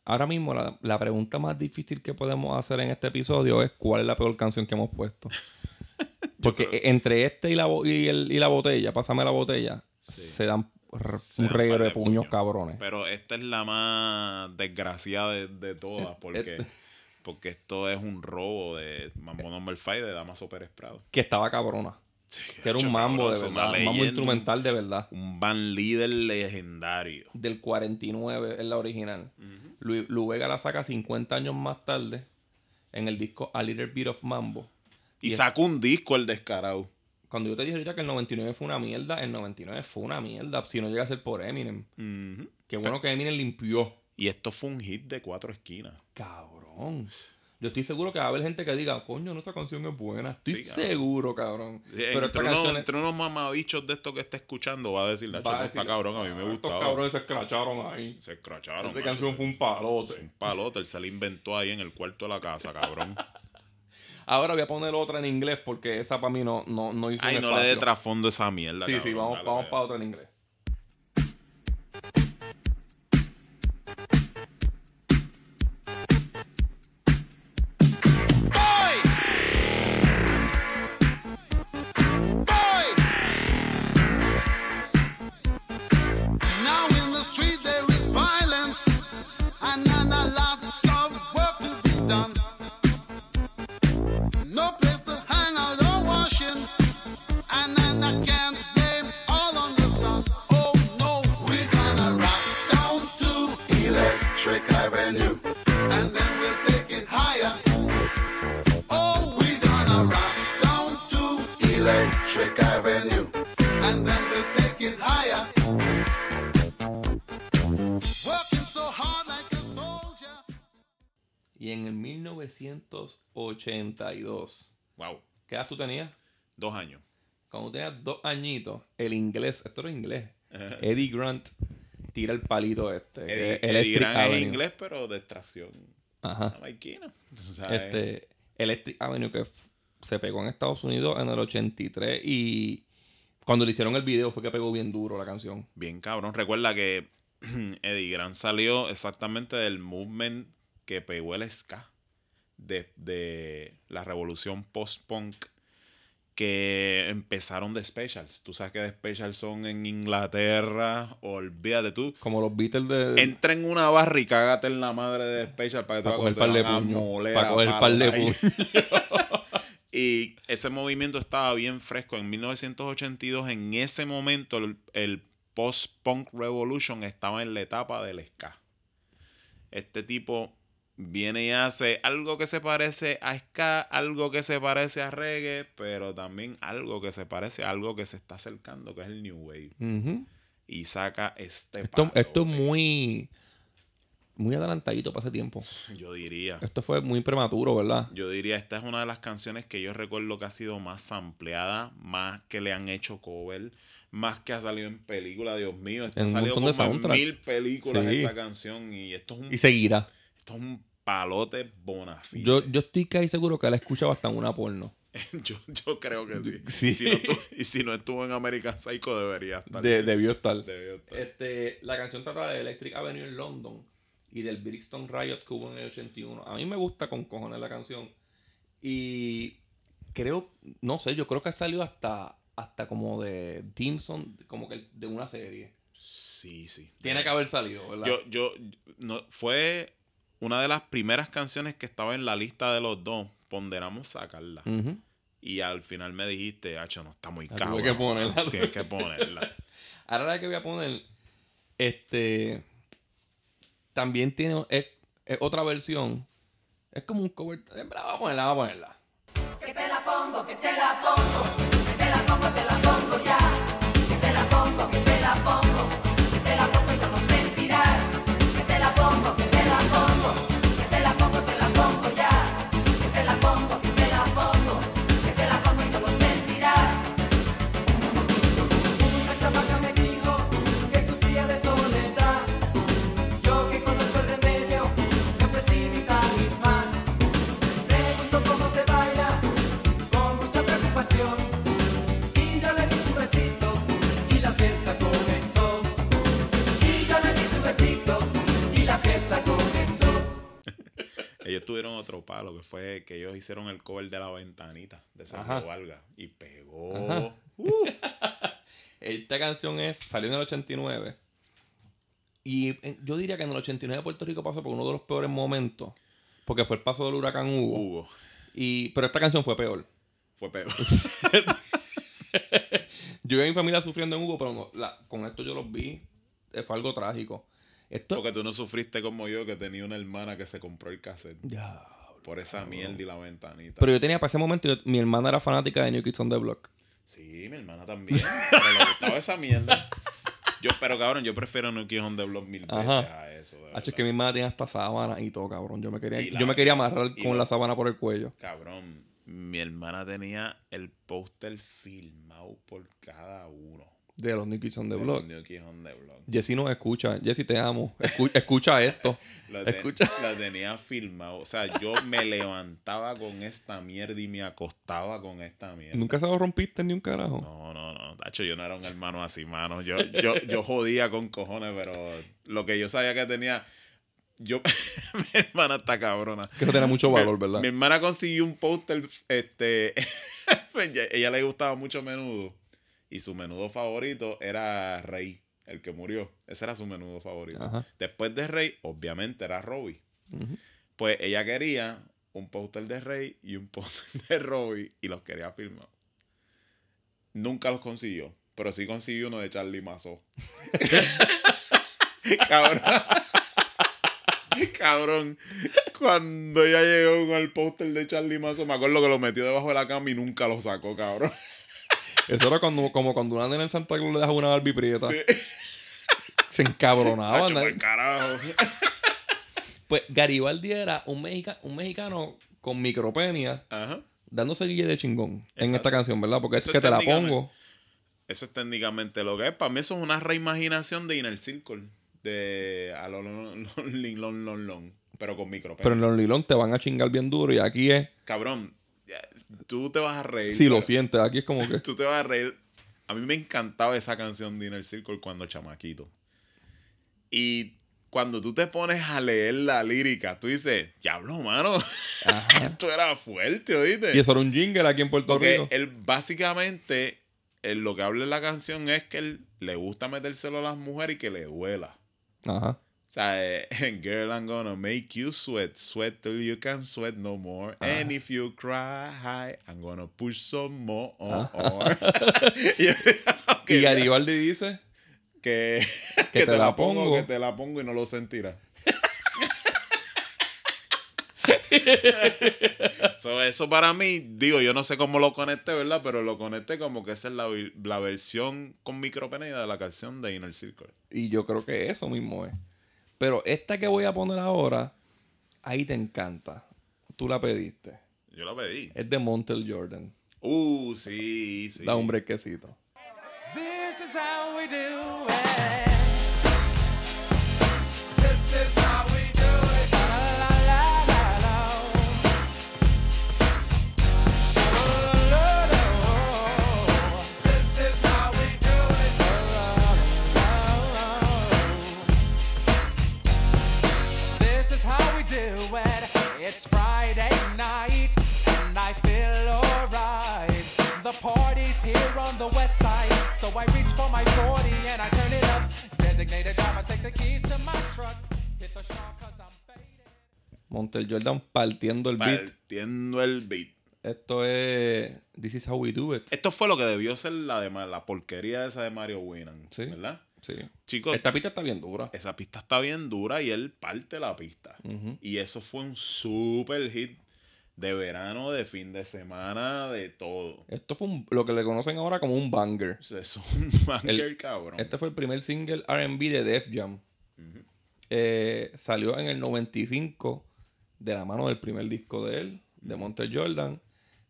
Ahora mismo la, la pregunta más difícil que podemos hacer en este episodio es cuál es la peor canción que hemos puesto. Porque entre este y la, bo- y, el- y la botella, pásame la botella, se dan un reguero de puños cabrones. Pero esta es la más desgraciada de, de todas, porque, porque esto es un robo de Mambo Number 5 de Damaso Pérez Prado. Que estaba cabrona. que era un mambo cabrón, de verdad. Un mambo instrumental de verdad. Un band líder legendario. Del 49 es la original. Lu- Lu Vega la saca 50 años más tarde. en el disco A Little Bit of Mambo. Y sacó un disco el descarado. Cuando yo te dije ahorita que el 99 fue una mierda, el 99 fue una mierda. Si no llega a ser por Eminem. Qué bueno que Eminem limpió. Y esto fue un hit de cuatro esquinas. Cabrón. Yo estoy seguro que va a haber gente que diga, coño, no, esa canción es buena. Estoy Sí, seguro, cabrón. Sí, Pero entre, unos, entre unos mamabichos de esto que está escuchando va a decir, la va a no decir, está cabrón, a mí me "Ah, gustaba. Estos cabrones se escracharon ahí. Se escracharon. Esa macho, canción fue un palote. un palote, él se la inventó ahí en el cuarto de la casa, cabrón. Ahora voy a poner otra en inglés porque esa para mí no, no, no hizo Ay, un no le dé trasfondo esa mierda. Sí, sí, vamos, dale, vamos dale. para otra en inglés. 1982. Wow. ¿Qué edad tú tenías? Dos años. Cuando tenías dos añitos, el inglés, esto era inglés. Eddie Grant tira el palito este. Eddie, Electric Grant es inglés, pero de extracción Ajá. jamaiquina. O sea, Este, Electric Avenue que se pegó en Estados Unidos en el 83 y cuando le hicieron el video fue que pegó bien duro la canción. Bien cabrón. Recuerda que Eddie Grant salió exactamente del movement que pegó el ska de, de la revolución post-punk que empezaron de Specials. Tú sabes que de Specials son en Inglaterra. Olvídate tú. Como los Beatles de... Entra en una barra y cágate en la madre de Special para que Para te coger par de Para coger par de ahí. puños. Y ese movimiento estaba bien fresco. En 1982, en ese momento, el, el post-punk revolution estaba en la etapa del ska. Este tipo viene y hace algo que se parece a ska, algo que se parece a reggae, pero también algo que se parece a algo que se está acercando, que es el New Wave. Y saca este Esto, palo, esto es muy... Muy adelantadito para ese tiempo. yo diría. Esto fue muy prematuro, ¿verdad? Yo diría, esta es una de las canciones que yo recuerdo que ha sido más sampleada, más que le han hecho cover, más que ha salido en película, Dios mío. Esto En ha salido como en mil películas Sí. esta canción y esto es un, Y seguirá. esto es un palote bonafide. Yo, yo estoy casi seguro que la escuchaba hasta en una porno. yo, yo creo que sí. Sí. Y, si no estuvo, y si no estuvo en American Psycho debería estar. De- debió estar. Debió estar. Este, la canción trata de Electric Avenue en London y del Brixton Riot que hubo en el 81. A mí me gusta con cojones la canción. Y creo, no sé, yo creo que ha salido hasta, hasta como de Dimson, como que de una serie. Sí, sí. Tiene que haber salido, ¿verdad? Yo, yo, no, fue una de las primeras canciones que estaba en la lista de los dos. Ponderamos sacarla. Y al final me dijiste, Hacho, no está muy La cabrón. tuve que ponerla. Tienes que ponerla. Ahora la que voy a poner, este, también tiene, es, es otra versión. Es como un cover. eh, Vamos a ponerla, vamos a ponerla. La que te la pongo, que te la pongo, ellos tuvieron otro palo que fue que ellos hicieron el cover de la ventanita de Sergio. Valga. Y pegó. Ajá. Esta canción es, salió en el 89. Y eh, yo diría que en el 89 Puerto Rico pasó por uno de los peores momentos. Porque fue el paso del huracán Hugo. Hugo. Y, pero esta canción fue peor. Fue peor. yo vi a mi familia sufriendo en Hugo, pero no, la- con esto yo los vi. eh, Fue algo trágico. Esto, Porque tú no sufriste como yo, que tenía una hermana que se compró el cassette. Por esa mierda y la ventanita. Pero yo tenía, para ese momento, yo- mi hermana era fanática de New Kids on the Block. Sí, mi hermana también. pero le gustaba esa mierda. Yo, pero cabrón, yo prefiero No Kids on the Block mil veces Ajá. a eso. Hacho, es que mi hermana tenía hasta sábana y todo, cabrón. Yo me quería, la- yo me quería amarrar con lo- la sábana por el cuello. Cabrón, mi hermana tenía el póster filmado por cada uno. De los New Kids on the de Block. New Kids on the Block. Jessy nos escucha. Jessy, te amo. Escu- escucha esto. Lo, escucha. lo tenía filmado. O sea, yo me levantaba con esta mierda y me acostaba con esta mierda. ¿Nunca se lo rompiste ni un carajo? No, no, no. Tacho, yo no era un hermano así, mano. Yo, yo, yo jodía con cojones, pero lo que yo sabía que tenía. Yo, mi hermana está cabrona. Que eso tiene mucho valor, ¿verdad? Mi hermana consiguió un póster. Este. ella, ella le gustaba mucho menudo. Y su menudo favorito era Rey, el que murió. Ese era su menudo favorito. Ajá. Después de Rey, obviamente era Robbie. Pues ella quería un póster de Rey y un póster de Robbie y los quería firmar. Nunca los consiguió, pero sí consiguió uno de Charlie Mazo. Cabrón. Cabrón. Cuando ella llegó con el póster de Charlie Mazo, me acuerdo que lo metió debajo de la cama y nunca lo sacó, cabrón. Eso era cuando, como cuando una nena en Santa Cruz le dejaba una Barbie prieta. Sí. Se encabronaba. Carajo. Pues Garibaldi era un, mexica- un mexicano con micropenia Ajá. dándose guille de chingón en Exacto. esta canción, ¿verdad? Porque Eso es que te la pongo. Eso es técnicamente lo que es. Para mí eso es una reimaginación de Inner Circle. De a lo lon, lon, lin, lon, lon, lon, Pero con micro. Pero en los Lilón te van a chingar bien duro y aquí es. Cabrón, tú te vas a reír. Si lo pero- sientes, aquí es como que. Tú te vas a reír. A mí me encantaba esa canción de Inner Circle cuando chamaquito. Y cuando tú te pones a leer la lírica, tú dices, diablo, mano. Esto era fuerte, ¿oíste? Y eso era un jingle aquí en Puerto Porque Rico. él básicamente, él, lo que habla en la canción es que él le gusta metérselo a las mujeres y que le duela. Ajá. O sea, eh, girl, I'm gonna make you sweat, sweat till you can sweat no more. And if you cry, I'm gonna push some more. y, ok, Y Garibaldi dice. que, Que te la pongo. que te la pongo y no lo sentirás. So, eso para mí, digo, yo no sé cómo lo conecté, ¿verdad? Pero lo conecté como que esa es la, la versión con micropenida de la canción de Inner Circle. Y yo creo que eso mismo es. Pero esta que voy a poner ahora, ahí te encanta. Tú la pediste. Yo la pedí. Es de Montel Jordan. Uh, sí, sí. Da un brequecito. This is how we do it. Jordan partiendo el beat. Partiendo el beat. Esto es. This is how we do it. Esto fue lo que debió ser la de la porquería esa de Mario Winnan. Sí. ¿Verdad? Sí. Chicos, Esta pista está bien dura. esa pista está bien dura y él parte la pista. Y eso fue un super hit de verano, de fin de semana, de todo. Esto fue un- lo que le conocen ahora como un banger. Es un banger, El- cabrón. Este fue el primer single RB de Def Jam. Eh, salió en el 95 de la mano del primer disco de él, de Montel Jordan.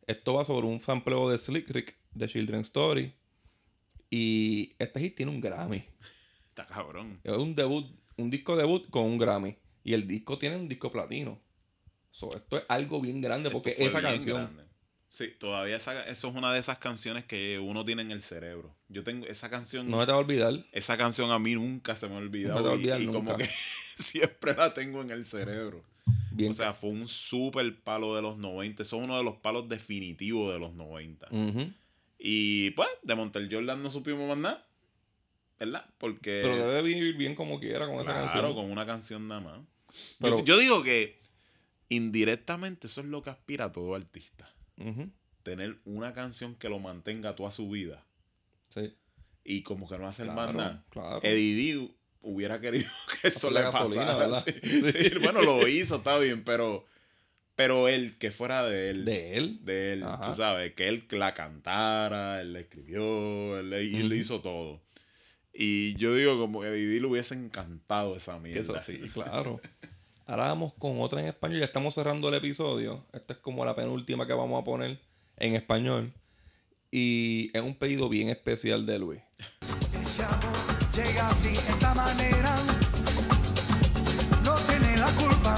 Esto va sobre un sampleo de Slick Rick de Children's Story. Y este hit tiene un Grammy. Está cabrón. Es un debut, un disco debut con un Grammy. Y el disco tiene un disco platino. So, esto es algo bien grande porque esa canción. grande. Sí, todavía esa, eso es una de esas canciones que uno tiene en el cerebro. Yo tengo esa canción. No se te va a olvidar. Esa canción a mí nunca se me ha olvidado. No se te va a y- como que siempre la tengo en el cerebro. Bien. O sea, fue un super palo de los 90. Eso es uno de los palos definitivos de los 90. Ujú. Y pues, de Montel Jordan no supimos más nada. ¿Verdad? Porque. Pero debe vivir bien como quiera con esa claro, canción. con una canción nada más. Pero- yo, yo digo que indirectamente eso es lo que aspira a todo artista. Tener una canción que lo mantenga toda su vida. Sí. Y como que no hacer Claro, más nada. claro. Eddie hubiera querido que eso le gasolina, pasara. ¿verdad? Sí, sí. Bueno, lo hizo, está bien, pero Pero él, que fuera de él. De él. De él, Ajá. tú sabes, que él la cantara, él la escribió, él, le- hizo todo. Y yo digo como que a Didi le hubiese encantado esa mierda. eso sí, claro. Ahora vamos con otra en español. Ya estamos cerrando el episodio. Esta es como la penúltima que vamos a poner en español. Y es un pedido bien especial de Luis. Llega así, esta manera. No tiene la culpa.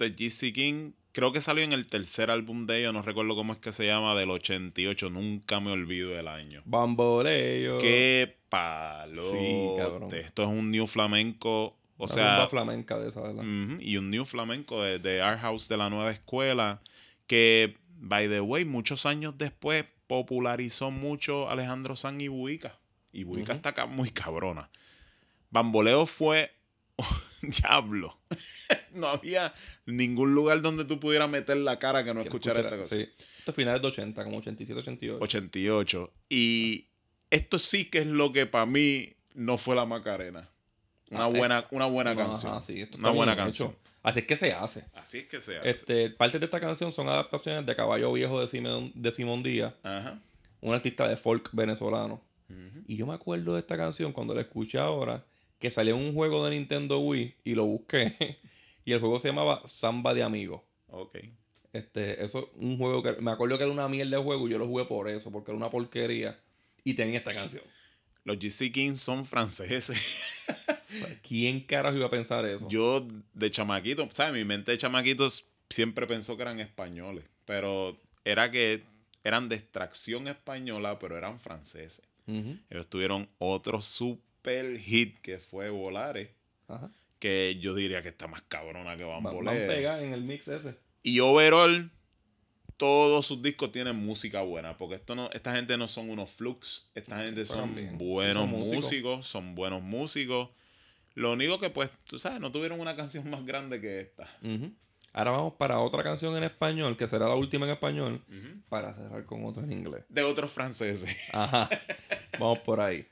Esto es GC King. Creo que salió en el tercer álbum de ellos, no recuerdo cómo es que se llama, del 88. Nunca me olvido del año. Bamboleo. ¡Qué palo! Sí, cabrón. Esto es un new flamenco. O Una sea, flamenca de esa, ¿verdad? Y un new flamenco de, de Art House de la nueva escuela. Que, by the way, muchos años después popularizó mucho Alejandro San y Buica. Y Buica Ujú. está ca- muy cabrona. Bamboleo fue. Diablo. no había ningún lugar donde tú pudieras meter la cara que no escuchara esta cosa. Sí. Esto es finales de 80, como 87, 88. 88. Y esto sí que es lo que para mí no fue la Macarena. Una Ah, eh. buena, una buena Ajá, canción. sí, esto una buena canción. hecho. Así es que se hace. Así es que se hace. Este, parte de esta canción son adaptaciones de Caballo Viejo de Simón, de Simón Díaz, Ajá. un artista de folk venezolano. Y yo me acuerdo de esta canción cuando la escuché ahora, que salió un juego de Nintendo Wii y lo busqué. y el juego se llamaba Samba de Amigos. Ok. Este, eso, un juego que me acuerdo que era una mierda de juego y yo lo jugué por eso, porque era una porquería. Y tenía esta canción. Los GC Kings son franceses. ¿Quién carajo iba a pensar eso? Yo de chamaquito, ¿sabes? Mi mente de chamaquitos siempre pensó que eran españoles. Pero era que eran de extracción española, pero eran franceses. Ellos tuvieron otro super hit que fue Volares. Ajá. Que yo diría que está más cabrona que Van, van pegadas en el mix ese. Y overall, todos sus discos tienen música buena. Porque esto no, esta gente no son unos flux. Esta gente son buenos Son músicos. músicos. Son buenos músicos. Lo único que, pues, tú sabes, no tuvieron una canción más grande que esta. Ahora vamos para otra canción en español, que será la última en español, para cerrar con otra en inglés. De otros franceses. Ajá. Vamos por ahí.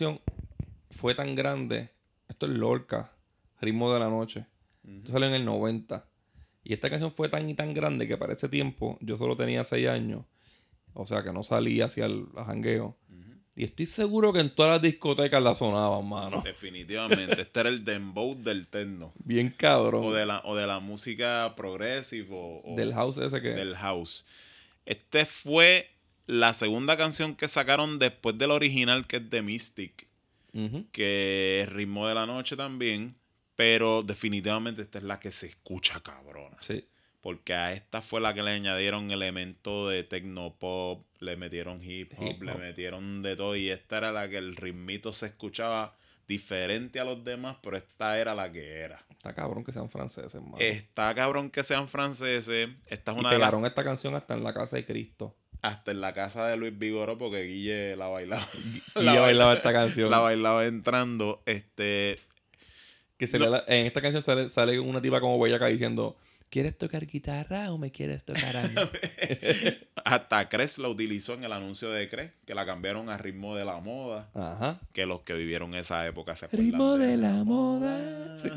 Canción fue tan grande. Esto es Lorca, Ritmo de la Noche. Esto salió en el 90. Y esta canción fue tan y tan grande que para ese tiempo yo solo tenía 6 años. O sea que no salía hacia el jangueo. Y estoy seguro que en todas las discotecas la sonaban, mano. Definitivamente. este era el dembow del techno. Bien cabrón. O de la, o de la música progressive. O, o Del house ese que. Del house. Este fue la segunda canción que sacaron después del original, que es The Mystic. Que es ritmo de la noche también. Pero definitivamente esta es la que se escucha cabrona. Sí. Porque a esta fue la que le añadieron elementos de tecnopop, le metieron hip hop, Hip le hop. metieron de todo. Y esta era la que el ritmito se escuchaba diferente a los demás, pero esta era la que era. Está cabrón que sean franceses, mano. Está cabrón que sean franceses. Esta es y una de las pegaron esta canción hasta en la casa de Cristo. Hasta en la casa de Luis Vigoro porque Guille la bailaba. Guille bailaba esta canción. La bailaba entrando. Este. Que se le- en esta canción sale, sale una tipa como bellaca diciendo: ¿Quieres tocar guitarra o me quieres tocar a mí? Hasta Cres la utilizó en el anuncio de Cres, que la cambiaron a ritmo de la moda. Ajá. Que los que vivieron esa época se acuerdan. Ritmo de la moda. Sí.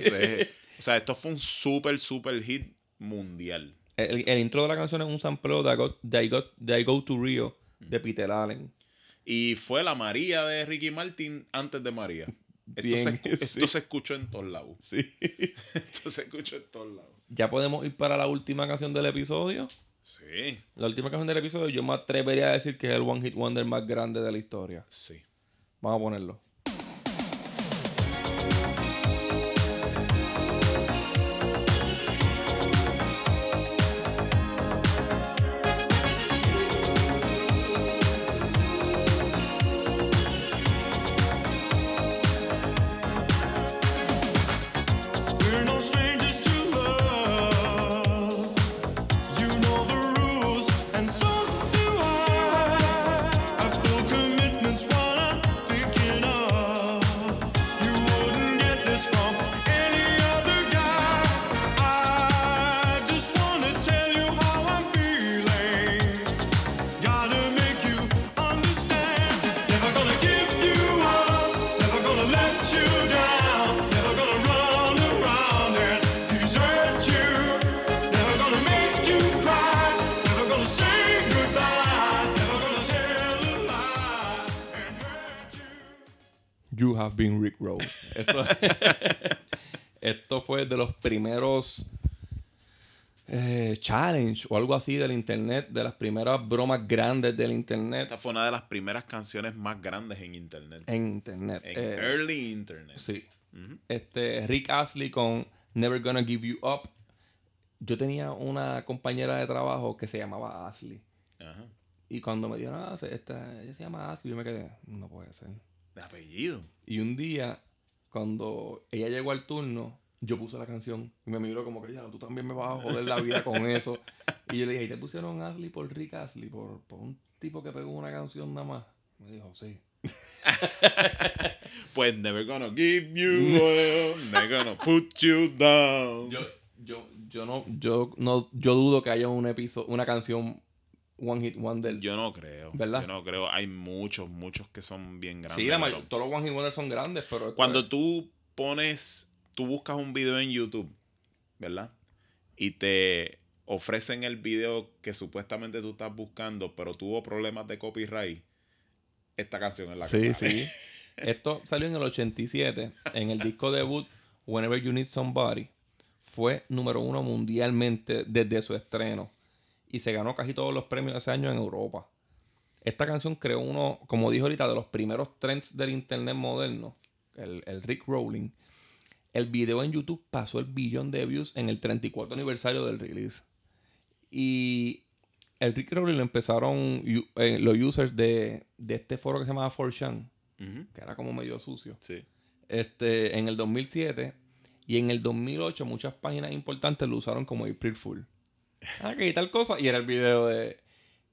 O sea, esto fue un súper, súper hit mundial. El, el intro de la canción es un sampleo de I, Got, de I, Got- de I Go to Rio de Peter Allen. Y fue la María de Ricky Martin antes de María. Esto, bien. se, esto se escuchó en todos lados. Sí. esto se escuchó en todos lados. Ya podemos ir para la última canción del episodio. Sí. La última canción del episodio, yo me atrevería a decir que es el One Hit Wonder más grande de la historia. Sí. Vamos a ponerlo. Challenge o algo así del internet, de las primeras bromas grandes del internet. Esta fue una de las primeras canciones más grandes en internet. En internet. En Eh, early internet. Sí. Este, Rick Astley con Never Gonna Give You Up. Yo tenía una compañera de trabajo que se llamaba Ashley. Ajá. Y cuando me dijeron, ah, esta, ella se llama Ashley, yo me quedé, no puede ser. De apellido. Y un día, cuando ella llegó al turno, yo puse la canción y me miró como que, ya, tú también me vas a joder la vida con eso. Y yo le dije, ¿y te pusieron Ashley por Rick Astley? Por, por un tipo que pegó una canción nada más. Me dijo, sí. Pues never gonna give you up, never gonna put you down. Yo, yo, yo no, yo no, yo dudo que haya un episodio, una canción One Hit Wonder. Yo no creo. ¿Verdad? Yo no creo. Hay muchos, muchos que son bien grandes. sí, la pero may- todos los One Hit Wonder son grandes, pero Cuando es- tú pones, tú buscas un video en YouTube, ¿verdad? Y te ofrecen el video que supuestamente tú estás buscando, pero tuvo problemas de copyright, esta canción es la que Sí, sí. Esto salió en el 87, en el disco debut Whenever You Need Somebody. Fue número uno mundialmente desde su estreno. Y se ganó casi todos los premios ese año en Europa. Esta canción creó uno, como dijo ahorita, de los primeros trends del internet moderno. El, el Rick Rowling. El video en YouTube pasó el billón de views en el 34 aniversario del release. Y el Rick Rowling lo empezaron eh, los users de, de este foro que se llamaba 4chan, Ujú. que era como medio sucio. Sí. Este, en el 2007 y en el 2008 muchas páginas importantes lo usaron como April Fool. Ah, que tal cosa. Y era el video de...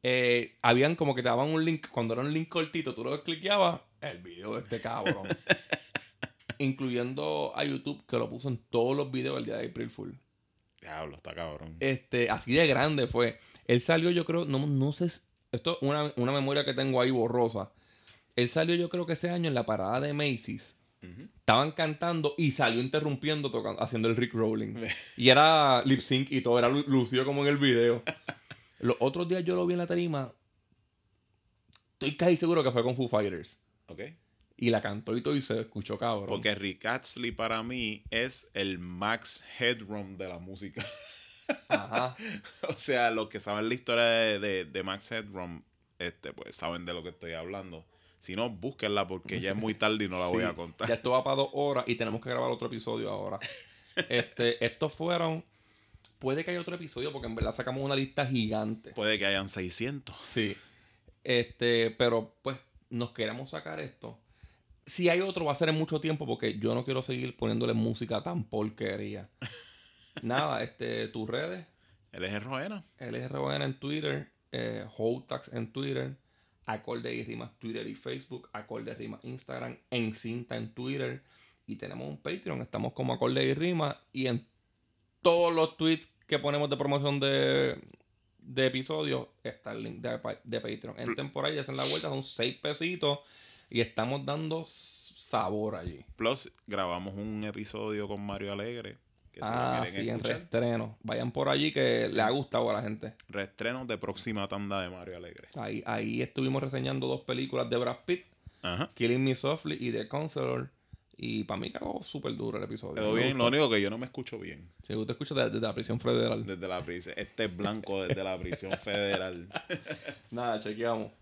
eh, habían como que te daban un link. Cuando era un link cortito, tú lo cliqueabas. El video de este cabrón. Incluyendo a YouTube, que lo puso en todos los videos el día de April Fool. Diablo, está cabrón. Este, así de grande fue. Él salió, yo creo, no, no sé, esto es una, una memoria que tengo ahí borrosa. Él salió, yo creo que ese año en la parada de Macy's. Estaban cantando y salió interrumpiendo, tocando, haciendo el Rick Rolling. y era lip sync y todo, era lu- lucido como en el video. Los otros días yo lo vi en la tarima. Estoy casi seguro que fue con Foo Fighters. ¿Ok? Y la cantó y todo y se escuchó cabrón. Porque Rick Astley para mí es el Max Headroom de la música. Ajá. o sea, los que saben la historia de, de- de Max Headroom, este, pues saben de lo que estoy hablando. Si no, búsquenla porque ya es muy tarde y no la voy a contar. Ya esto va para dos horas y tenemos que grabar otro episodio ahora. este, estos fueron. Puede que haya otro episodio porque en verdad sacamos una lista gigante. Puede que hayan 600. Sí. Este, pero pues nos queremos sacar esto. Si hay otro, va a ser en mucho tiempo porque yo no quiero seguir poniéndole música tan porquería. Nada, este, tus redes. LG Roena. LGRON en Twitter, eh, Hotax en Twitter, Acorde y Rimas Twitter y Facebook, Acorde y Rimas Instagram, en cinta en Twitter y tenemos un Patreon, estamos como Acorde y Rimas y en todos los tweets que ponemos de promoción de, de episodios está el link de, de Patreon. Entren por ahí, hacen la vuelta, son seis pesitos y estamos dando sabor allí. Plus, grabamos un episodio con Mario Alegre. Que si Ah, quieren sí, en reestreno. Vayan por allí que le ha gustado a la gente. Reestreno de próxima tanda de Mario Alegre. Ahí, ahí estuvimos reseñando dos películas de Brad Pitt, Ajá. Killing Me Softly y The Counselor. Y para mí cagó súper duro el episodio. Quedó Me bien, lo único que yo no me escucho bien. Sí, usted escucha desde, desde la prisión federal. Desde la prisión. Este es blanco desde la prisión federal. Nada, chequeamos.